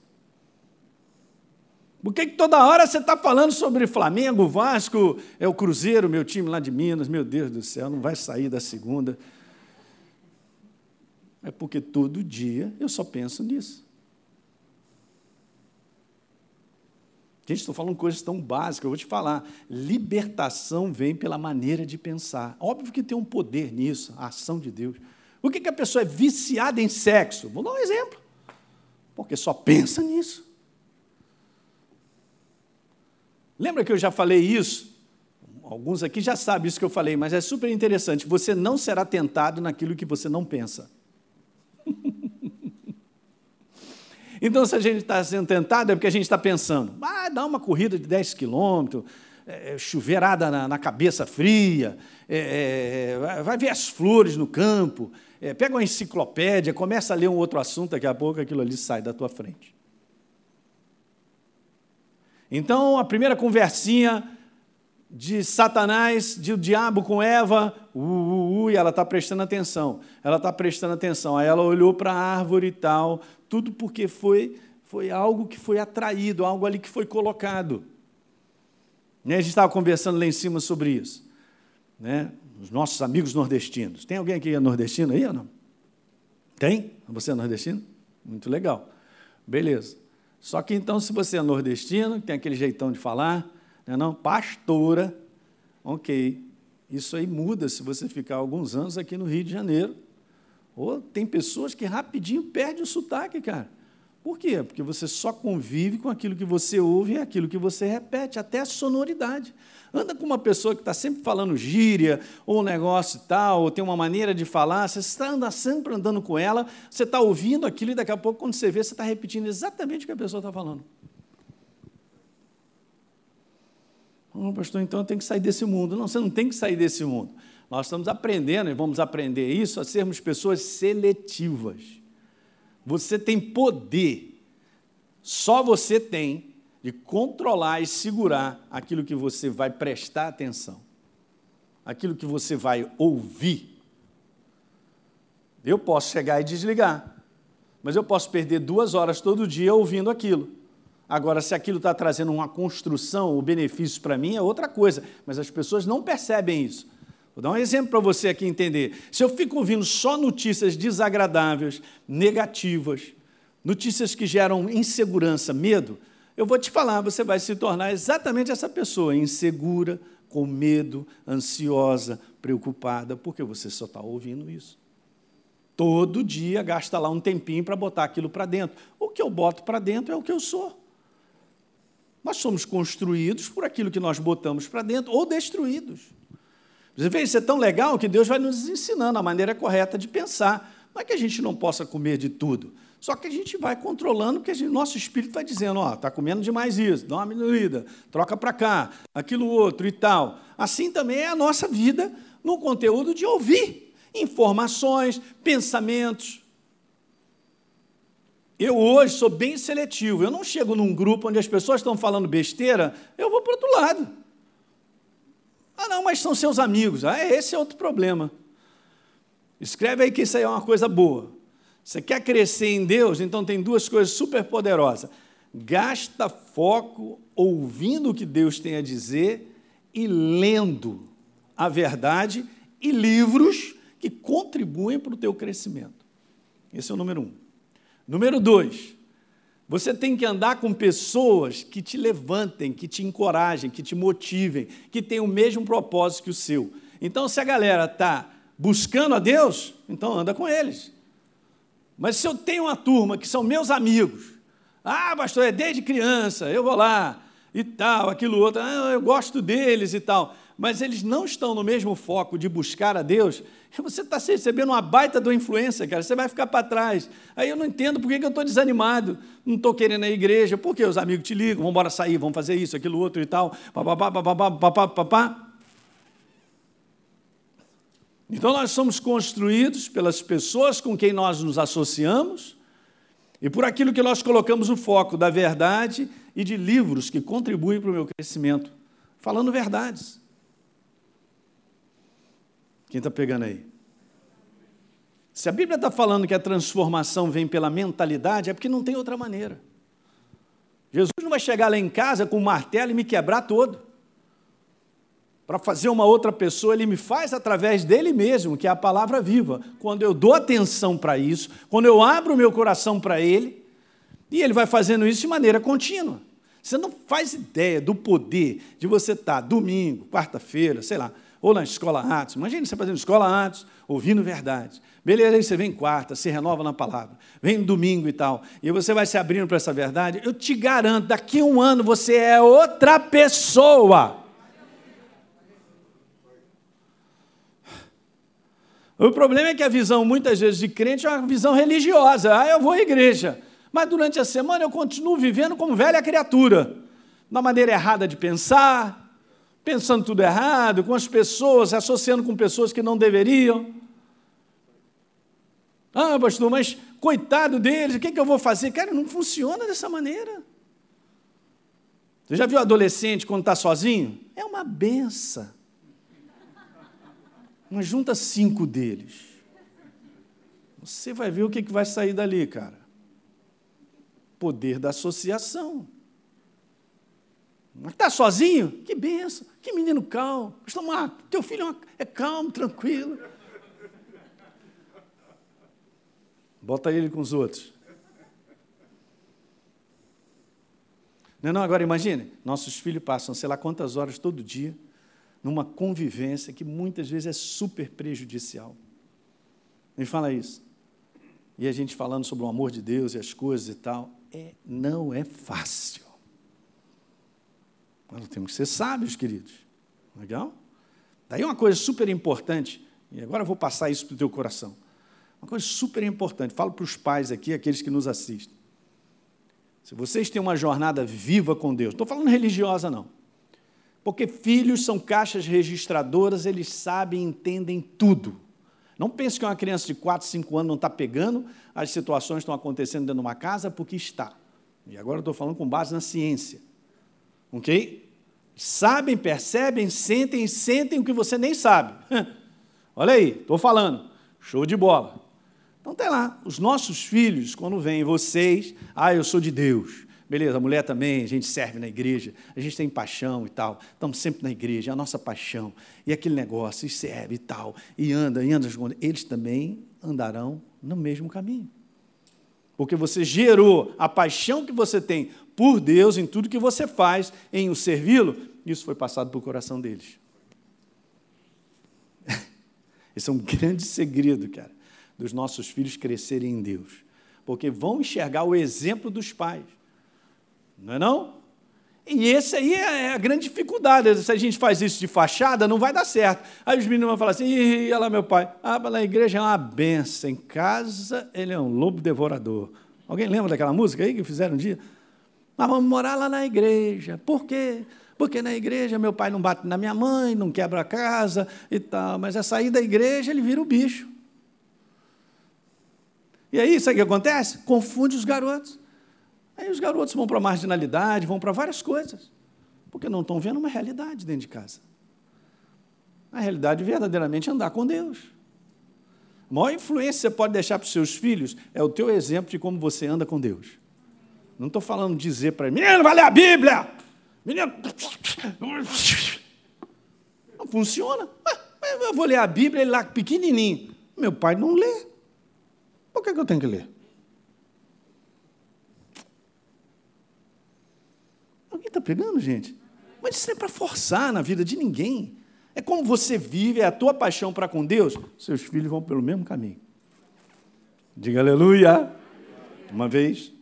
Por que, toda hora você está falando sobre Flamengo, Vasco, é o Cruzeiro, meu time lá de Minas, meu Deus do céu, não vai sair da segunda. É porque todo dia eu só penso nisso. Gente, estou falando coisas tão básicas, eu vou te falar. Libertação vem pela maneira de pensar. Óbvio que tem um poder nisso, a ação de Deus. Por que, que a pessoa é viciada em sexo? Vou dar um exemplo. Porque só pensa nisso. Lembra que eu já falei isso? Alguns aqui já sabem isso que eu falei, mas é super interessante. Você não será tentado naquilo que você não pensa. Então, se a gente está sendo tentado, é porque a gente está pensando, ah, dá uma corrida de 10 quilômetros, é, é, chuveirada na, na, cabeça fria, é, é, vai ver as flores no campo, é, pega uma enciclopédia, começa a ler um outro assunto, daqui a pouco aquilo ali sai da tua frente. Então, a primeira conversinha de Satanás, de o diabo com Eva, uh, uh, uh, e ela está prestando atenção. Ela está prestando atenção. Aí ela olhou para a árvore e tal, tudo porque foi, foi algo que foi atraído, algo ali que foi colocado. Né? A gente estava conversando lá em cima sobre isso. Né? Os nossos amigos nordestinos. Tem alguém aqui é nordestino aí ou não? Tem? Você é nordestino? Muito legal. Beleza. Só que então, se você é nordestino, tem aquele jeitão de falar, né, não? Pastora, ok. Isso aí muda se você ficar alguns anos aqui no Rio de Janeiro. Ou tem pessoas que rapidinho perdem o sotaque, cara. Por quê? Porque você só convive com aquilo que você ouve e aquilo que você repete, até a sonoridade. Anda com uma pessoa que está sempre falando gíria, ou um negócio e tal, ou tem uma maneira de falar, você está andando, sempre andando com ela, você está ouvindo aquilo e daqui a pouco, quando você vê, você está repetindo exatamente o que a pessoa está falando. Pastor, então eu tenho que sair desse mundo. Não, você não tem que sair desse mundo. Nós estamos aprendendo, e vamos aprender isso, a sermos pessoas seletivas. Você tem poder, só você tem, de controlar e segurar aquilo que você vai prestar atenção, aquilo que você vai ouvir. Eu posso chegar e desligar, mas eu posso perder duas horas todo dia ouvindo aquilo. Agora, se aquilo está trazendo uma construção ou benefício para mim, é outra coisa, mas as pessoas não percebem isso. Vou dar um exemplo para você aqui entender. Se eu fico ouvindo só notícias desagradáveis, negativas, notícias que geram insegurança, medo, eu vou te falar, você vai se tornar exatamente essa pessoa, insegura, com medo, ansiosa, preocupada, porque você só está ouvindo isso. Todo dia gasta lá um tempinho para botar aquilo para dentro. O que eu boto para dentro é o que eu sou. Nós somos construídos por aquilo que nós botamos para dentro ou destruídos. Você vê, isso é tão legal que Deus vai nos ensinando a maneira correta de pensar. Não é que a gente não possa comer de tudo, só que a gente vai controlando, porque gente, nosso espírito vai dizendo, ó, está comendo demais isso, dá uma diminuída, troca para cá, aquilo outro e tal. Assim também é a nossa vida no conteúdo de ouvir informações, pensamentos. Eu hoje sou bem seletivo, eu não chego num grupo onde as pessoas estão falando besteira, eu vou para outro lado. Ah, não, mas são seus amigos. Ah, esse é outro problema. Escreve aí que isso aí é uma coisa boa. Você quer crescer em Deus? Então tem duas coisas super poderosas. Gasta foco ouvindo o que Deus tem a dizer e lendo a verdade e livros que contribuem para o teu crescimento. Esse é o número um. Número dois, você tem que andar com pessoas que te levantem, que te encorajem, que te motivem, que tenham o mesmo propósito que o seu. Então, se a galera está buscando a Deus, então anda com eles. Mas se eu tenho uma turma que são meus amigos, ah, pastor, é desde criança, eu vou lá e tal, aquilo outro, ah, eu gosto deles e tal, mas eles não estão no mesmo foco de buscar a Deus, você está recebendo uma baita da influência, cara, você vai ficar para trás. Aí eu não entendo por que, eu estou desanimado, não estou querendo à igreja, porque os amigos te ligam, vamos embora sair, vamos fazer isso, aquilo outro e tal, papapá, papapá, papapá. Então, nós somos construídos pelas pessoas com quem nós nos associamos e por aquilo que nós colocamos o foco da verdade e de livros que contribuem para o meu crescimento, falando verdades. Quem está pegando aí? Se a Bíblia está falando que a transformação vem pela mentalidade, é porque não tem outra maneira. Jesus não vai chegar lá em casa com um martelo e me quebrar todo para fazer uma outra pessoa, ele me faz através dele mesmo, que é a palavra viva. Quando eu dou atenção para isso, quando eu abro o meu coração para ele, e ele vai fazendo isso de maneira contínua. Você não faz ideia do poder de você estar domingo, quarta-feira, sei lá, ou na escola Atos. Imagina você fazendo escola Atos, ouvindo verdade. Beleza, aí você vem quarta, se renova na palavra. Vem domingo e tal. E você vai se abrindo para essa verdade. Eu te garanto, daqui a um ano você é outra pessoa. O problema é que a visão, muitas vezes, de crente é uma visão religiosa. Ah, eu vou à igreja. Mas durante a semana eu continuo vivendo como velha criatura. Na maneira errada de pensar, pensando tudo errado, com as pessoas, associando com pessoas que não deveriam. Ah, pastor, mas coitado deles, o que, que eu vou fazer? Cara, não funciona dessa maneira. Você já viu adolescente quando está sozinho? É uma benção. Mas junta cinco deles. Você vai ver o que vai sair dali, cara. Poder da associação. Mas está sozinho? Que benção, que menino calmo. Pastor Marco, teu filho é, é calmo, tranquilo. Bota ele com os outros. Não, não, agora imagine, nossos filhos passam sei lá quantas horas todo dia numa convivência que muitas vezes é super prejudicial. Me fala isso. E a gente falando sobre o amor de Deus e as coisas e tal, é, não é fácil. Nós temos que ser sábios, queridos. Legal? Daí uma coisa super importante, e agora eu vou passar isso para o teu coração. Uma coisa super importante, falo para os pais aqui, aqueles que nos assistem. Se vocês têm uma jornada viva com Deus, estou falando religiosa não, porque filhos são caixas registradoras, eles sabem e entendem tudo. Não pense que uma criança de 4, 5 anos não está pegando as situações que estão acontecendo dentro de uma casa, porque está. E agora eu estou falando com base na ciência. Ok? Sabem, percebem, sentem sentem o que você nem sabe. Olha aí, estou falando. Show de bola. Então tem lá, os nossos filhos, quando vêm vocês, ah, eu sou de Deus. Beleza, a mulher também, a gente serve na igreja, a gente tem paixão e tal, estamos sempre na igreja, é a nossa paixão, e aquele negócio, e serve e tal, e anda, e anda, eles também andarão no mesmo caminho. Porque você gerou a paixão que você tem por Deus em tudo que você faz, em o servi-lo, isso foi passado para o coração deles. Esse é um grande segredo, cara, dos nossos filhos crescerem em Deus. Porque vão enxergar o exemplo dos pais. Não é não? E esse aí é a grande dificuldade. Se a gente faz isso de fachada, não vai dar certo. Aí os meninos vão falar assim: Ih, olha lá meu pai. Ah, na igreja é uma benção. Em casa, ele é um lobo devorador. Alguém lembra daquela música aí que fizeram um dia? Nós vamos morar lá na igreja. Por quê? Porque na igreja meu pai não bate na minha mãe, não quebra a casa e tal. Mas a sair da igreja, ele vira o bicho. E aí, sabe o que acontece? Confunde os garotos. Aí os garotos vão para a marginalidade, vão para várias coisas, porque não estão vendo uma realidade dentro de casa. A realidade verdadeiramente é andar com Deus. A maior influência que você pode deixar para os seus filhos é o teu exemplo de como você anda com Deus. Não estou falando dizer para ele, menino, vai ler a Bíblia! Menino. Não funciona. Eu vou ler a Bíblia, ele lá pequenininho. Meu pai não lê. Por que, que eu tenho que ler? Alguém está pegando, gente? Mas isso não é para forçar na vida de ninguém. É como você vive, é a tua paixão para com Deus, seus filhos vão pelo mesmo caminho. Diga aleluia. Uma vez,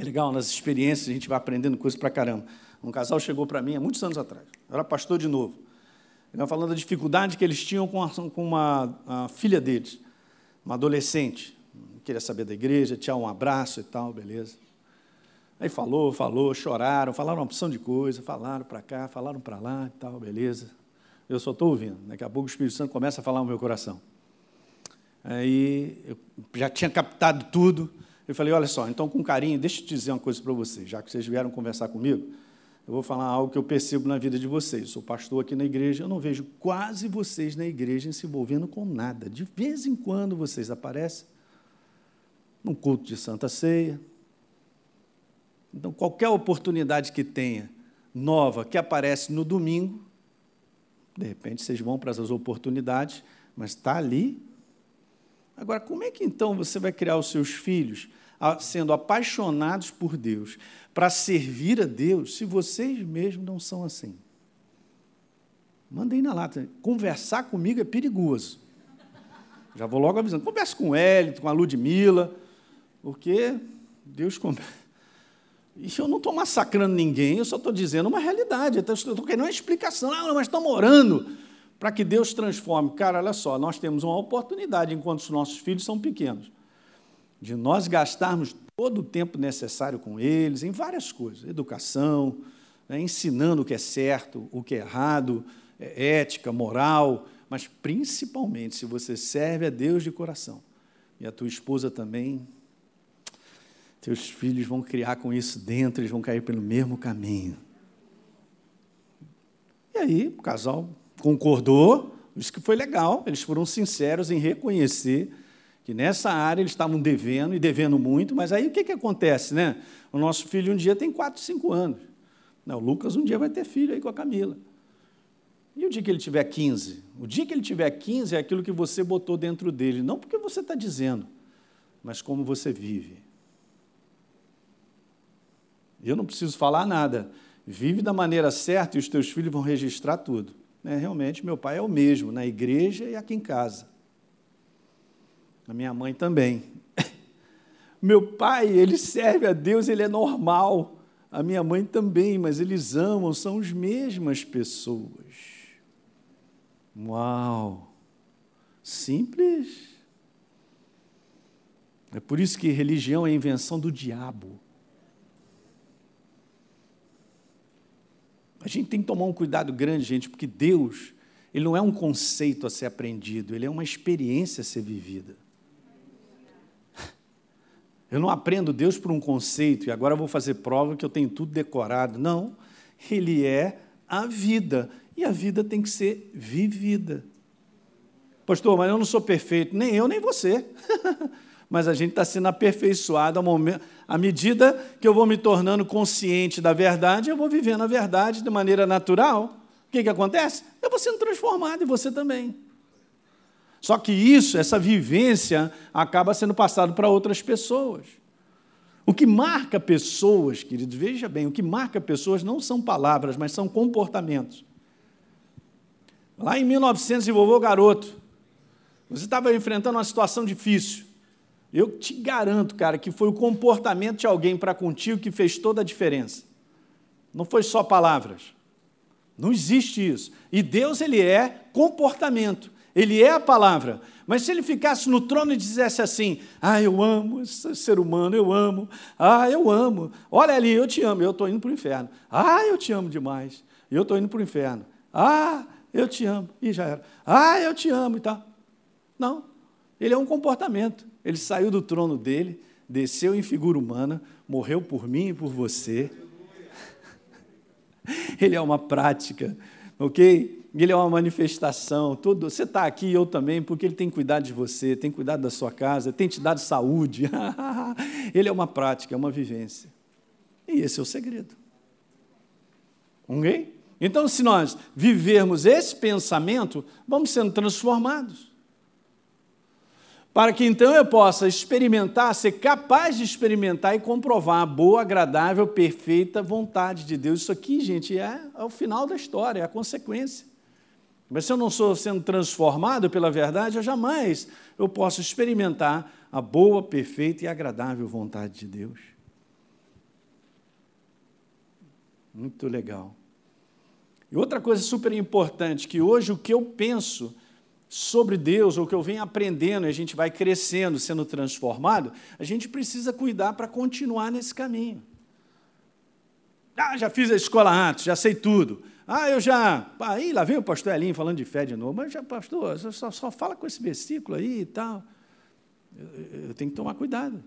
é legal, nas experiências a gente vai aprendendo coisas para caramba. Um casal chegou para mim há muitos anos atrás, eu era pastor de novo. Ele falando da dificuldade que eles tinham com, a, com uma filha deles, uma adolescente. Queria saber da igreja, tinha um abraço e tal, beleza. Aí falou, falou, choraram, falaram uma opção de coisa, falaram para cá, falaram para lá e tal, beleza. Eu só estou ouvindo. Daqui a pouco o Espírito Santo começa a falar no meu coração. Aí eu já tinha captado tudo. Eu falei, olha só, então com carinho, deixa eu dizer uma coisa para vocês, já que vocês vieram conversar comigo, eu vou falar algo que eu percebo na vida de vocês. Eu sou pastor aqui na igreja, eu não vejo quase vocês na igreja se envolvendo com nada. De vez em quando vocês aparecem num culto de Santa Ceia, então, qualquer oportunidade que tenha, nova, que aparece no domingo, de repente vocês vão para essas oportunidades, mas está ali. Agora, como é que então você vai criar os seus filhos sendo apaixonados por Deus, para servir a Deus, se vocês mesmos não são assim? Mandei na lata. Conversar comigo é perigoso. Já vou logo avisando. Converse com o Hélio, com a Ludmilla, porque Deus e eu não estou massacrando ninguém, eu só estou dizendo uma realidade. Eu estou querendo uma explicação. Ah, mas estamos orando para que Deus transforme. Cara, olha só, nós temos uma oportunidade, enquanto os nossos filhos são pequenos, de nós gastarmos todo o tempo necessário com eles em várias coisas: educação, né, ensinando o que é certo, o que é errado, é ética, moral, mas principalmente se você serve a Deus de coração e a tua esposa também teus filhos vão criar com isso dentro, eles vão cair pelo mesmo caminho. E aí, o casal concordou, isso que foi legal, eles foram sinceros em reconhecer que nessa área eles estavam devendo, e devendo muito, mas aí o que, que acontece, né? O nosso filho um dia tem 4, 5 anos. Não, o Lucas um dia vai ter filho aí com a Camila. E o dia que ele tiver 15? O dia que ele tiver 15 é aquilo que você botou dentro dele, não porque você está dizendo, mas como você vive. Eu não preciso falar nada. Vive da maneira certa e os teus filhos vão registrar tudo. É, realmente, meu pai é o mesmo, na igreja e aqui em casa. A minha mãe também. Meu pai, ele serve a Deus, ele é normal. A minha mãe também, mas eles amam, são as mesmas pessoas. Uau! Simples. É por isso que religião é invenção do diabo. A gente tem que tomar um cuidado grande, gente, porque Deus, ele não é um conceito a ser aprendido, ele é uma experiência a ser vivida. Eu não aprendo Deus por um conceito e agora vou fazer prova que eu tenho tudo decorado. Não, ele é a vida e a vida tem que ser vivida. Pastor, mas eu não sou perfeito, nem eu, nem você. mas a gente está sendo aperfeiçoado ao momento, à medida que eu vou me tornando consciente da verdade, eu vou vivendo a verdade de maneira natural. O que, que acontece? Eu vou sendo transformado e você também. Só que isso, essa vivência, acaba sendo passado para outras pessoas. O que marca pessoas, queridos, veja bem, o que marca pessoas não são palavras, mas são comportamentos. Lá em 1900, e vovô garoto, você estava enfrentando uma situação difícil. Eu te garanto, cara, que foi o comportamento de alguém para contigo que fez toda a diferença. Não foi só palavras. Não existe isso. E Deus, ele é comportamento. Ele é a palavra. Mas se ele ficasse no trono e dissesse assim: Ah, eu amo esse ser humano, eu amo. Ah, eu amo. Olha ali, eu te amo, eu estou indo para o inferno. Ah, eu te amo demais. Eu estou indo para o inferno. Ah, eu te amo. E já era. Ah, eu te amo e tal. Não. Ele é um comportamento. Ele saiu do trono dele, desceu em figura humana, morreu por mim e por você. Ele é uma prática, ok? Ele é uma manifestação. Tudo. Você está aqui, eu também, porque ele tem cuidado de você, tem cuidado da sua casa, tem te dado saúde. ele é uma prática, é uma vivência. E esse é o segredo. Ok? Então, se nós vivermos esse pensamento, vamos sendo transformados para que então eu possa experimentar, ser capaz de experimentar e comprovar a boa, agradável, perfeita vontade de Deus. Isso aqui, gente, é, é o final da história, é a consequência. Mas se eu não sou sendo transformado pela verdade, eu jamais eu posso experimentar a boa, perfeita e agradável vontade de Deus. Muito legal. E outra coisa super importante, que hoje o que eu penso sobre Deus, ou que eu venho aprendendo, e a gente vai crescendo, sendo transformado, a gente precisa cuidar para continuar nesse caminho. Ah, já fiz a escola antes, já sei tudo. Ah, eu já. Aí lá vem o pastor Elinho falando de fé de novo, mas já, pastor, só, só fala com esse versículo aí e tal. Eu, eu tenho que tomar cuidado.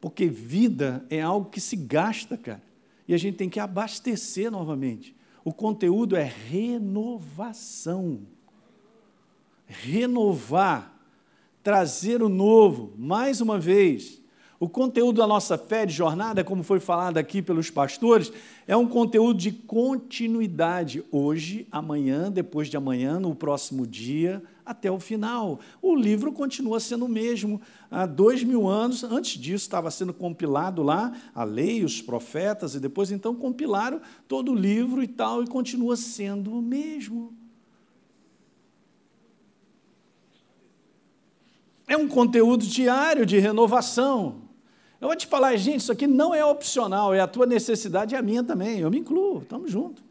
Porque vida é algo que se gasta, cara. E a gente tem que abastecer novamente. O conteúdo é renovação renovar, trazer o novo, mais uma vez. O conteúdo da nossa fé de jornada, como foi falado aqui pelos pastores, é um conteúdo de continuidade. Hoje, amanhã, depois de amanhã, no próximo dia, até o final. O livro continua sendo o mesmo. Há dois mil anos, antes disso, estava sendo compilado lá a lei, os profetas, e depois então compilaram todo o livro e tal, e continua sendo o mesmo. É um conteúdo diário de renovação. Eu vou te falar, gente, isso aqui não é opcional, é a tua necessidade e a minha também. Eu me incluo, estamos juntos.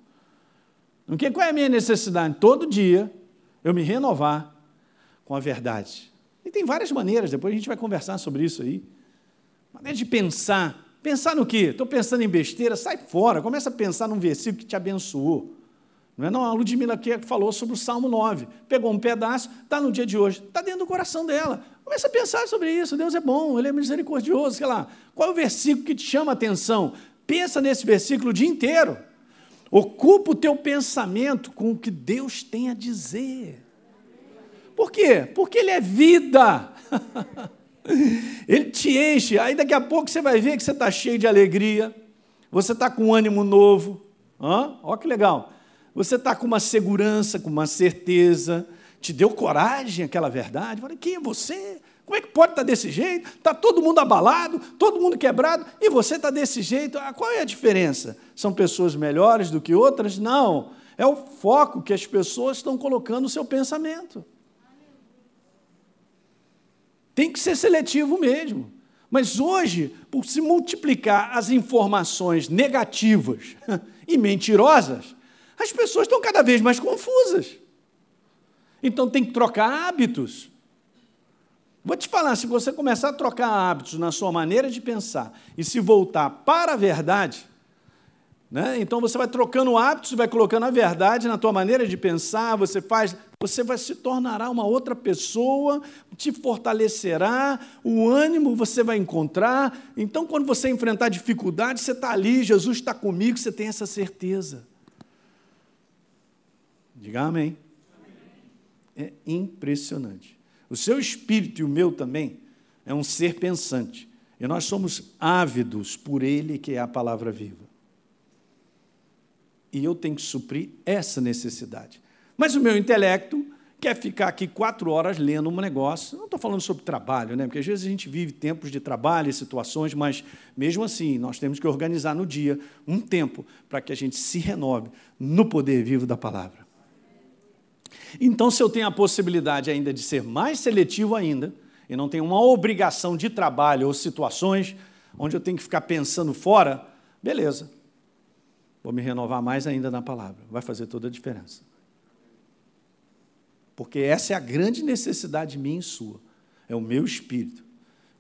Qual é a minha necessidade? Todo dia eu me renovar com a verdade. E tem várias maneiras, depois a gente vai conversar sobre isso aí. Maneira de pensar. Pensar no quê? Estou pensando em besteira, sai fora, começa a pensar num versículo que te abençoou. Não é não? A Ludmilla aqui falou sobre o Salmo 9. Pegou um pedaço, está no dia de hoje, está dentro do coração dela. Começa a pensar sobre isso. Deus é bom, Ele é misericordioso, sei lá. Qual é o versículo que te chama a atenção? Pensa nesse versículo o dia inteiro. Ocupa o teu pensamento com o que Deus tem a dizer. Por quê? Porque Ele é vida. Ele te enche. Aí daqui a pouco você vai ver que você está cheio de alegria, você está com ânimo novo. Olha que legal. Você está com uma segurança, com uma certeza, te deu coragem aquela verdade. Falei, quem é você? Como é que pode estar tá desse jeito? Está todo mundo abalado, todo mundo quebrado, e você está desse jeito. Ah, qual é a diferença? São pessoas melhores do que outras? Não. É o foco que as pessoas estão colocando no seu pensamento. Tem que ser seletivo mesmo. Mas hoje, por se multiplicar as informações negativas e mentirosas, as pessoas estão cada vez mais confusas. Então tem que trocar hábitos. Vou te falar, se você começar a trocar hábitos na sua maneira de pensar e se voltar para a verdade, né? então você vai trocando hábitos, vai colocando a verdade na tua maneira de pensar, você faz, você vai se tornará uma outra pessoa, te fortalecerá, o ânimo você vai encontrar. Então, quando você enfrentar dificuldades, você está ali, Jesus está comigo, você tem essa certeza. Diga amém. É impressionante. O seu espírito e o meu também é um ser pensante. E nós somos ávidos por ele, que é a palavra viva. E eu tenho que suprir essa necessidade. Mas o meu intelecto quer ficar aqui quatro horas lendo um negócio. Não estou falando sobre trabalho, né? porque às vezes a gente vive tempos de trabalho e situações, mas mesmo assim nós temos que organizar no dia um tempo para que a gente se renove no poder vivo da palavra. Então, se eu tenho a possibilidade ainda de ser mais seletivo ainda, e não tenho uma obrigação de trabalho ou situações onde eu tenho que ficar pensando fora, beleza. Vou me renovar mais ainda na palavra. Vai fazer toda a diferença. Porque essa é a grande necessidade minha e sua. É o meu espírito.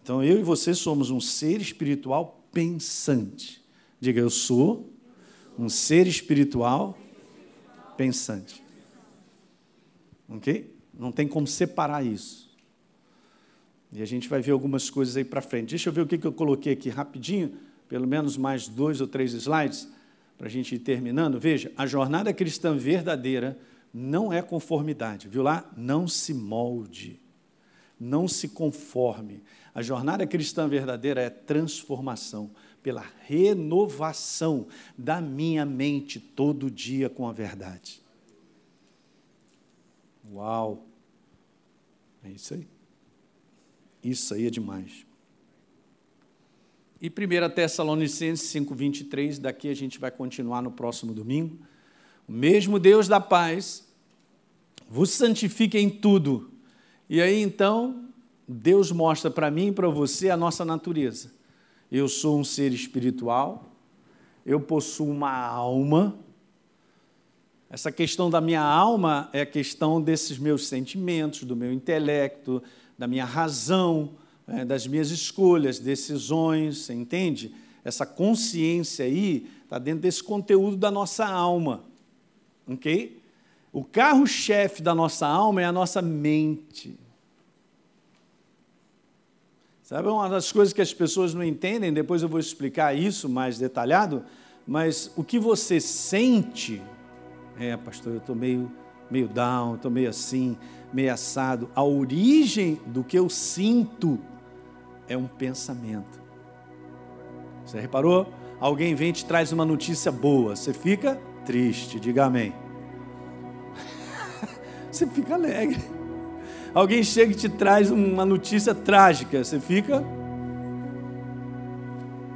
Então eu e você somos um ser espiritual pensante. Diga, eu sou um ser espiritual pensante. Ok? Não tem como separar isso. E a gente vai ver algumas coisas aí para frente. Deixa eu ver o que, eu coloquei aqui rapidinho, pelo menos mais dois ou três slides, para a gente ir terminando. Veja, a jornada cristã verdadeira não é conformidade, viu lá? Não se molde, não se conforme. A jornada cristã verdadeira é transformação, pela renovação da minha mente todo dia com a verdade. Uau! É isso aí. Isso aí é demais. E 1 Tessalonicenses 5,23, daqui a gente vai continuar no próximo domingo. O mesmo Deus da paz vos santifique em tudo. E aí então, Deus mostra para mim e para você a nossa natureza. Eu sou um ser espiritual, eu possuo uma alma, essa questão da minha alma é a questão desses meus sentimentos, do meu intelecto, da minha razão, é, das minhas escolhas, decisões, você entende? Essa consciência aí está dentro desse conteúdo da nossa alma, ok? O carro-chefe da nossa alma é a nossa mente. Sabe uma das coisas que as pessoas não entendem, depois eu vou explicar isso mais detalhado, mas o que você sente é, pastor, eu estou meio, meio down, estou meio assim, meio assado. A origem do que eu sinto é um pensamento. Você reparou? Alguém vem e te traz uma notícia boa, você fica triste, diga amém. você fica alegre. Alguém chega e te traz uma notícia trágica, você fica.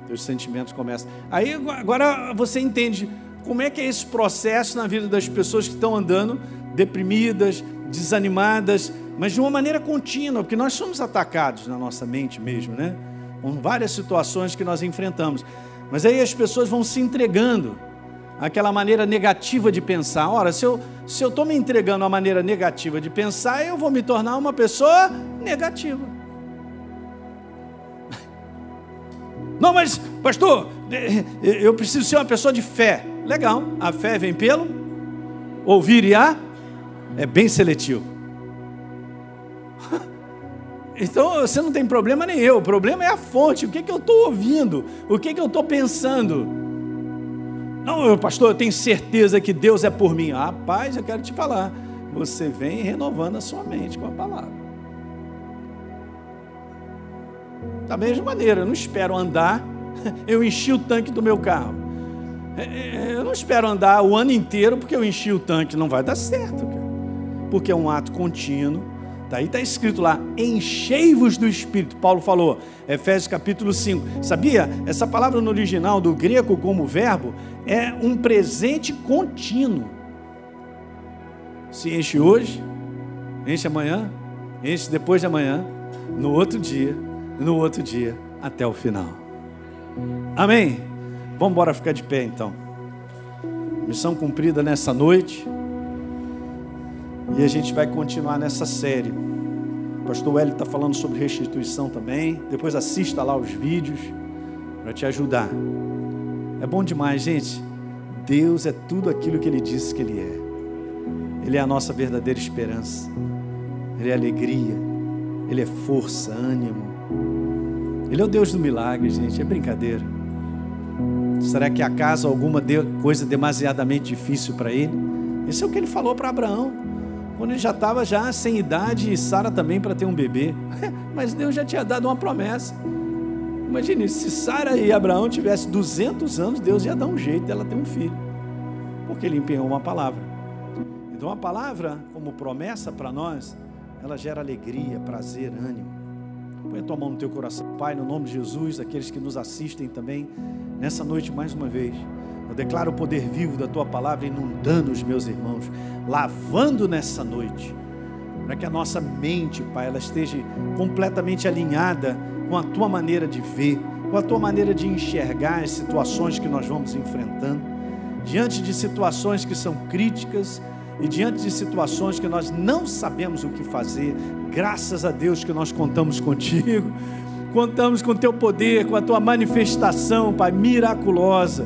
Teus sentimentos começam. Aí agora você entende como é que é esse processo na vida das pessoas que estão andando deprimidas, desanimadas, mas de uma maneira contínua, porque nós somos atacados na nossa mente mesmo, né? Com várias situações que nós enfrentamos. Mas aí as pessoas vão se entregando àquela maneira negativa de pensar. Ora, se eu se eu estou me entregando à maneira negativa de pensar, eu vou me tornar uma pessoa negativa. Não, mas, pastor, eu preciso ser uma pessoa de fé. Legal, a fé vem pelo ouvir e a é bem seletivo. Então você não tem problema nem eu, o problema é a fonte, o que, que eu estou ouvindo, o que, que eu estou pensando. Não, pastor, eu tenho certeza que Deus é por mim. Rapaz, eu quero te falar, você vem renovando a sua mente com a palavra. Da mesma maneira, eu não espero andar, eu enchi o tanque do meu carro. É, é, eu não espero andar o ano inteiro porque eu enchi o tanque, não vai dar certo, cara. Porque é um ato contínuo. Daí está escrito lá, enchei-vos do Espírito. Paulo falou, Efésios capítulo 5. Sabia? Essa palavra no original do grego como verbo é um presente contínuo. Se enche hoje, enche amanhã, enche depois de amanhã, no outro dia, no outro dia, até o final. Amém? Vamos embora ficar de pé então. Missão cumprida nessa noite. E a gente vai continuar nessa série. O pastor Hélio está falando sobre restituição também. Depois assista lá os vídeos para te ajudar. É bom demais, gente. Deus é tudo aquilo que Ele disse que Ele é. Ele é a nossa verdadeira esperança. Ele é alegria. Ele é força, ânimo. Ele é o Deus do milagre, gente. É brincadeira. Será que acaso alguma coisa demasiadamente difícil para ele? Isso é o que ele falou para Abraão. Quando ele já estava já sem idade e Sara também para ter um bebê. Mas Deus já tinha dado uma promessa. Imagine, se Sara e Abraão tivessem 200 anos, Deus ia dar um jeito dela ter um filho. Porque ele empenhou uma palavra. Então a palavra, como promessa para nós, ela gera alegria, prazer, ânimo. Põe a tua mão no teu coração, Pai, no nome de Jesus, aqueles que nos assistem também nessa noite mais uma vez. Eu declaro o poder vivo da tua palavra inundando os meus irmãos, lavando nessa noite, para que a nossa mente, Pai, ela esteja completamente alinhada com a tua maneira de ver, com a tua maneira de enxergar as situações que nós vamos enfrentando, diante de situações que são críticas e diante de situações que nós não sabemos o que fazer, graças a Deus que nós contamos contigo contamos com teu poder, com a tua manifestação, Pai, miraculosa,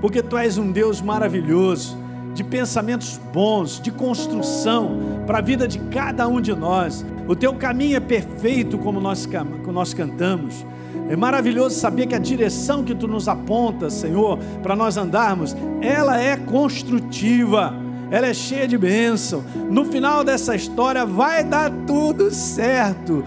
porque tu és um Deus maravilhoso, de pensamentos bons, de construção para a vida de cada um de nós. O teu caminho é perfeito, como nós, como nós cantamos. É maravilhoso saber que a direção que tu nos aponta, Senhor, para nós andarmos, ela é construtiva ela é cheia de bênção. No final dessa história vai dar tudo certo.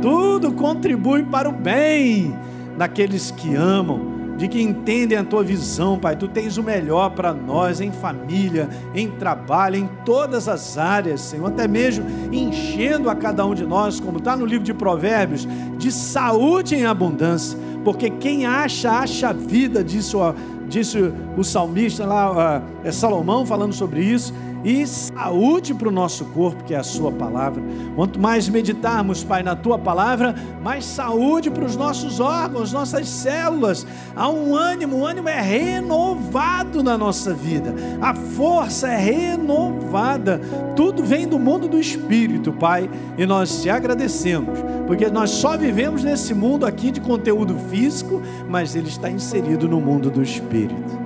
Tudo contribui para o bem daqueles que amam, de que entendem a tua visão, Pai. Tu tens o melhor para nós em família, em trabalho, em todas as áreas, Senhor, até mesmo enchendo a cada um de nós, como está no livro de Provérbios, de saúde em abundância, porque quem acha, acha vida, disse o disse o salmista lá, é Salomão falando sobre isso, e saúde para o nosso corpo, que é a Sua palavra. Quanto mais meditarmos, Pai, na Tua palavra, mais saúde para os nossos órgãos, nossas células. Há um ânimo, o ânimo é renovado na nossa vida, a força é renovada. Tudo vem do mundo do Espírito, Pai, e nós te agradecemos, porque nós só vivemos nesse mundo aqui de conteúdo físico, mas ele está inserido no mundo do Espírito.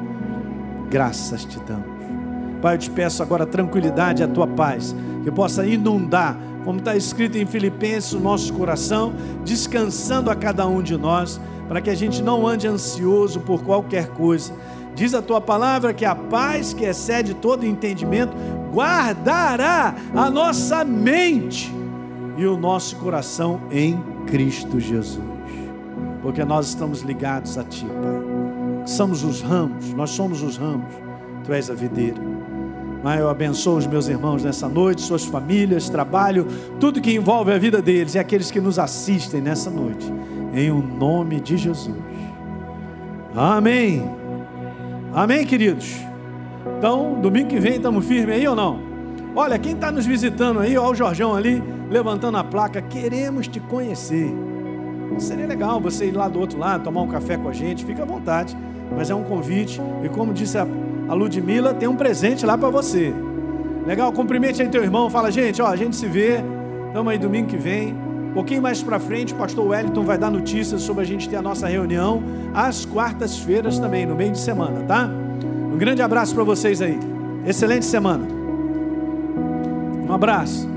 Graças te damos. Pai, eu te peço agora tranquilidade e a tua paz, que possa inundar, como está escrito em Filipenses, o nosso coração, descansando a cada um de nós, para que a gente não ande ansioso por qualquer coisa. Diz a tua palavra que a paz que excede todo entendimento guardará a nossa mente e o nosso coração em Cristo Jesus. porque nós estamos ligados a Ti, Pai. Somos os ramos, nós somos os ramos, Tu és a videira. Eu abençoo os meus irmãos nessa noite, suas famílias, trabalho, tudo que envolve a vida deles e aqueles que nos assistem nessa noite. Em o nome de Jesus. Amém. Amém, queridos. Então, domingo que vem estamos firmes aí ou não? Olha, quem está nos visitando aí, olha o Jorjão ali, levantando a placa, queremos te conhecer. Seria legal você ir lá do outro lado, tomar um café com a gente, fica à vontade. Mas é um convite, e como disse a, a Ludmilla, tem um presente lá para você. Legal? Cumprimente aí teu irmão, fala, gente, ó, a gente se vê, estamos aí domingo que vem. Um pouquinho mais para frente, o pastor Wellington vai dar notícias sobre a gente ter a nossa reunião às quartas-feiras também, no meio de semana, tá? Um grande abraço para vocês aí. Excelente semana. Um abraço.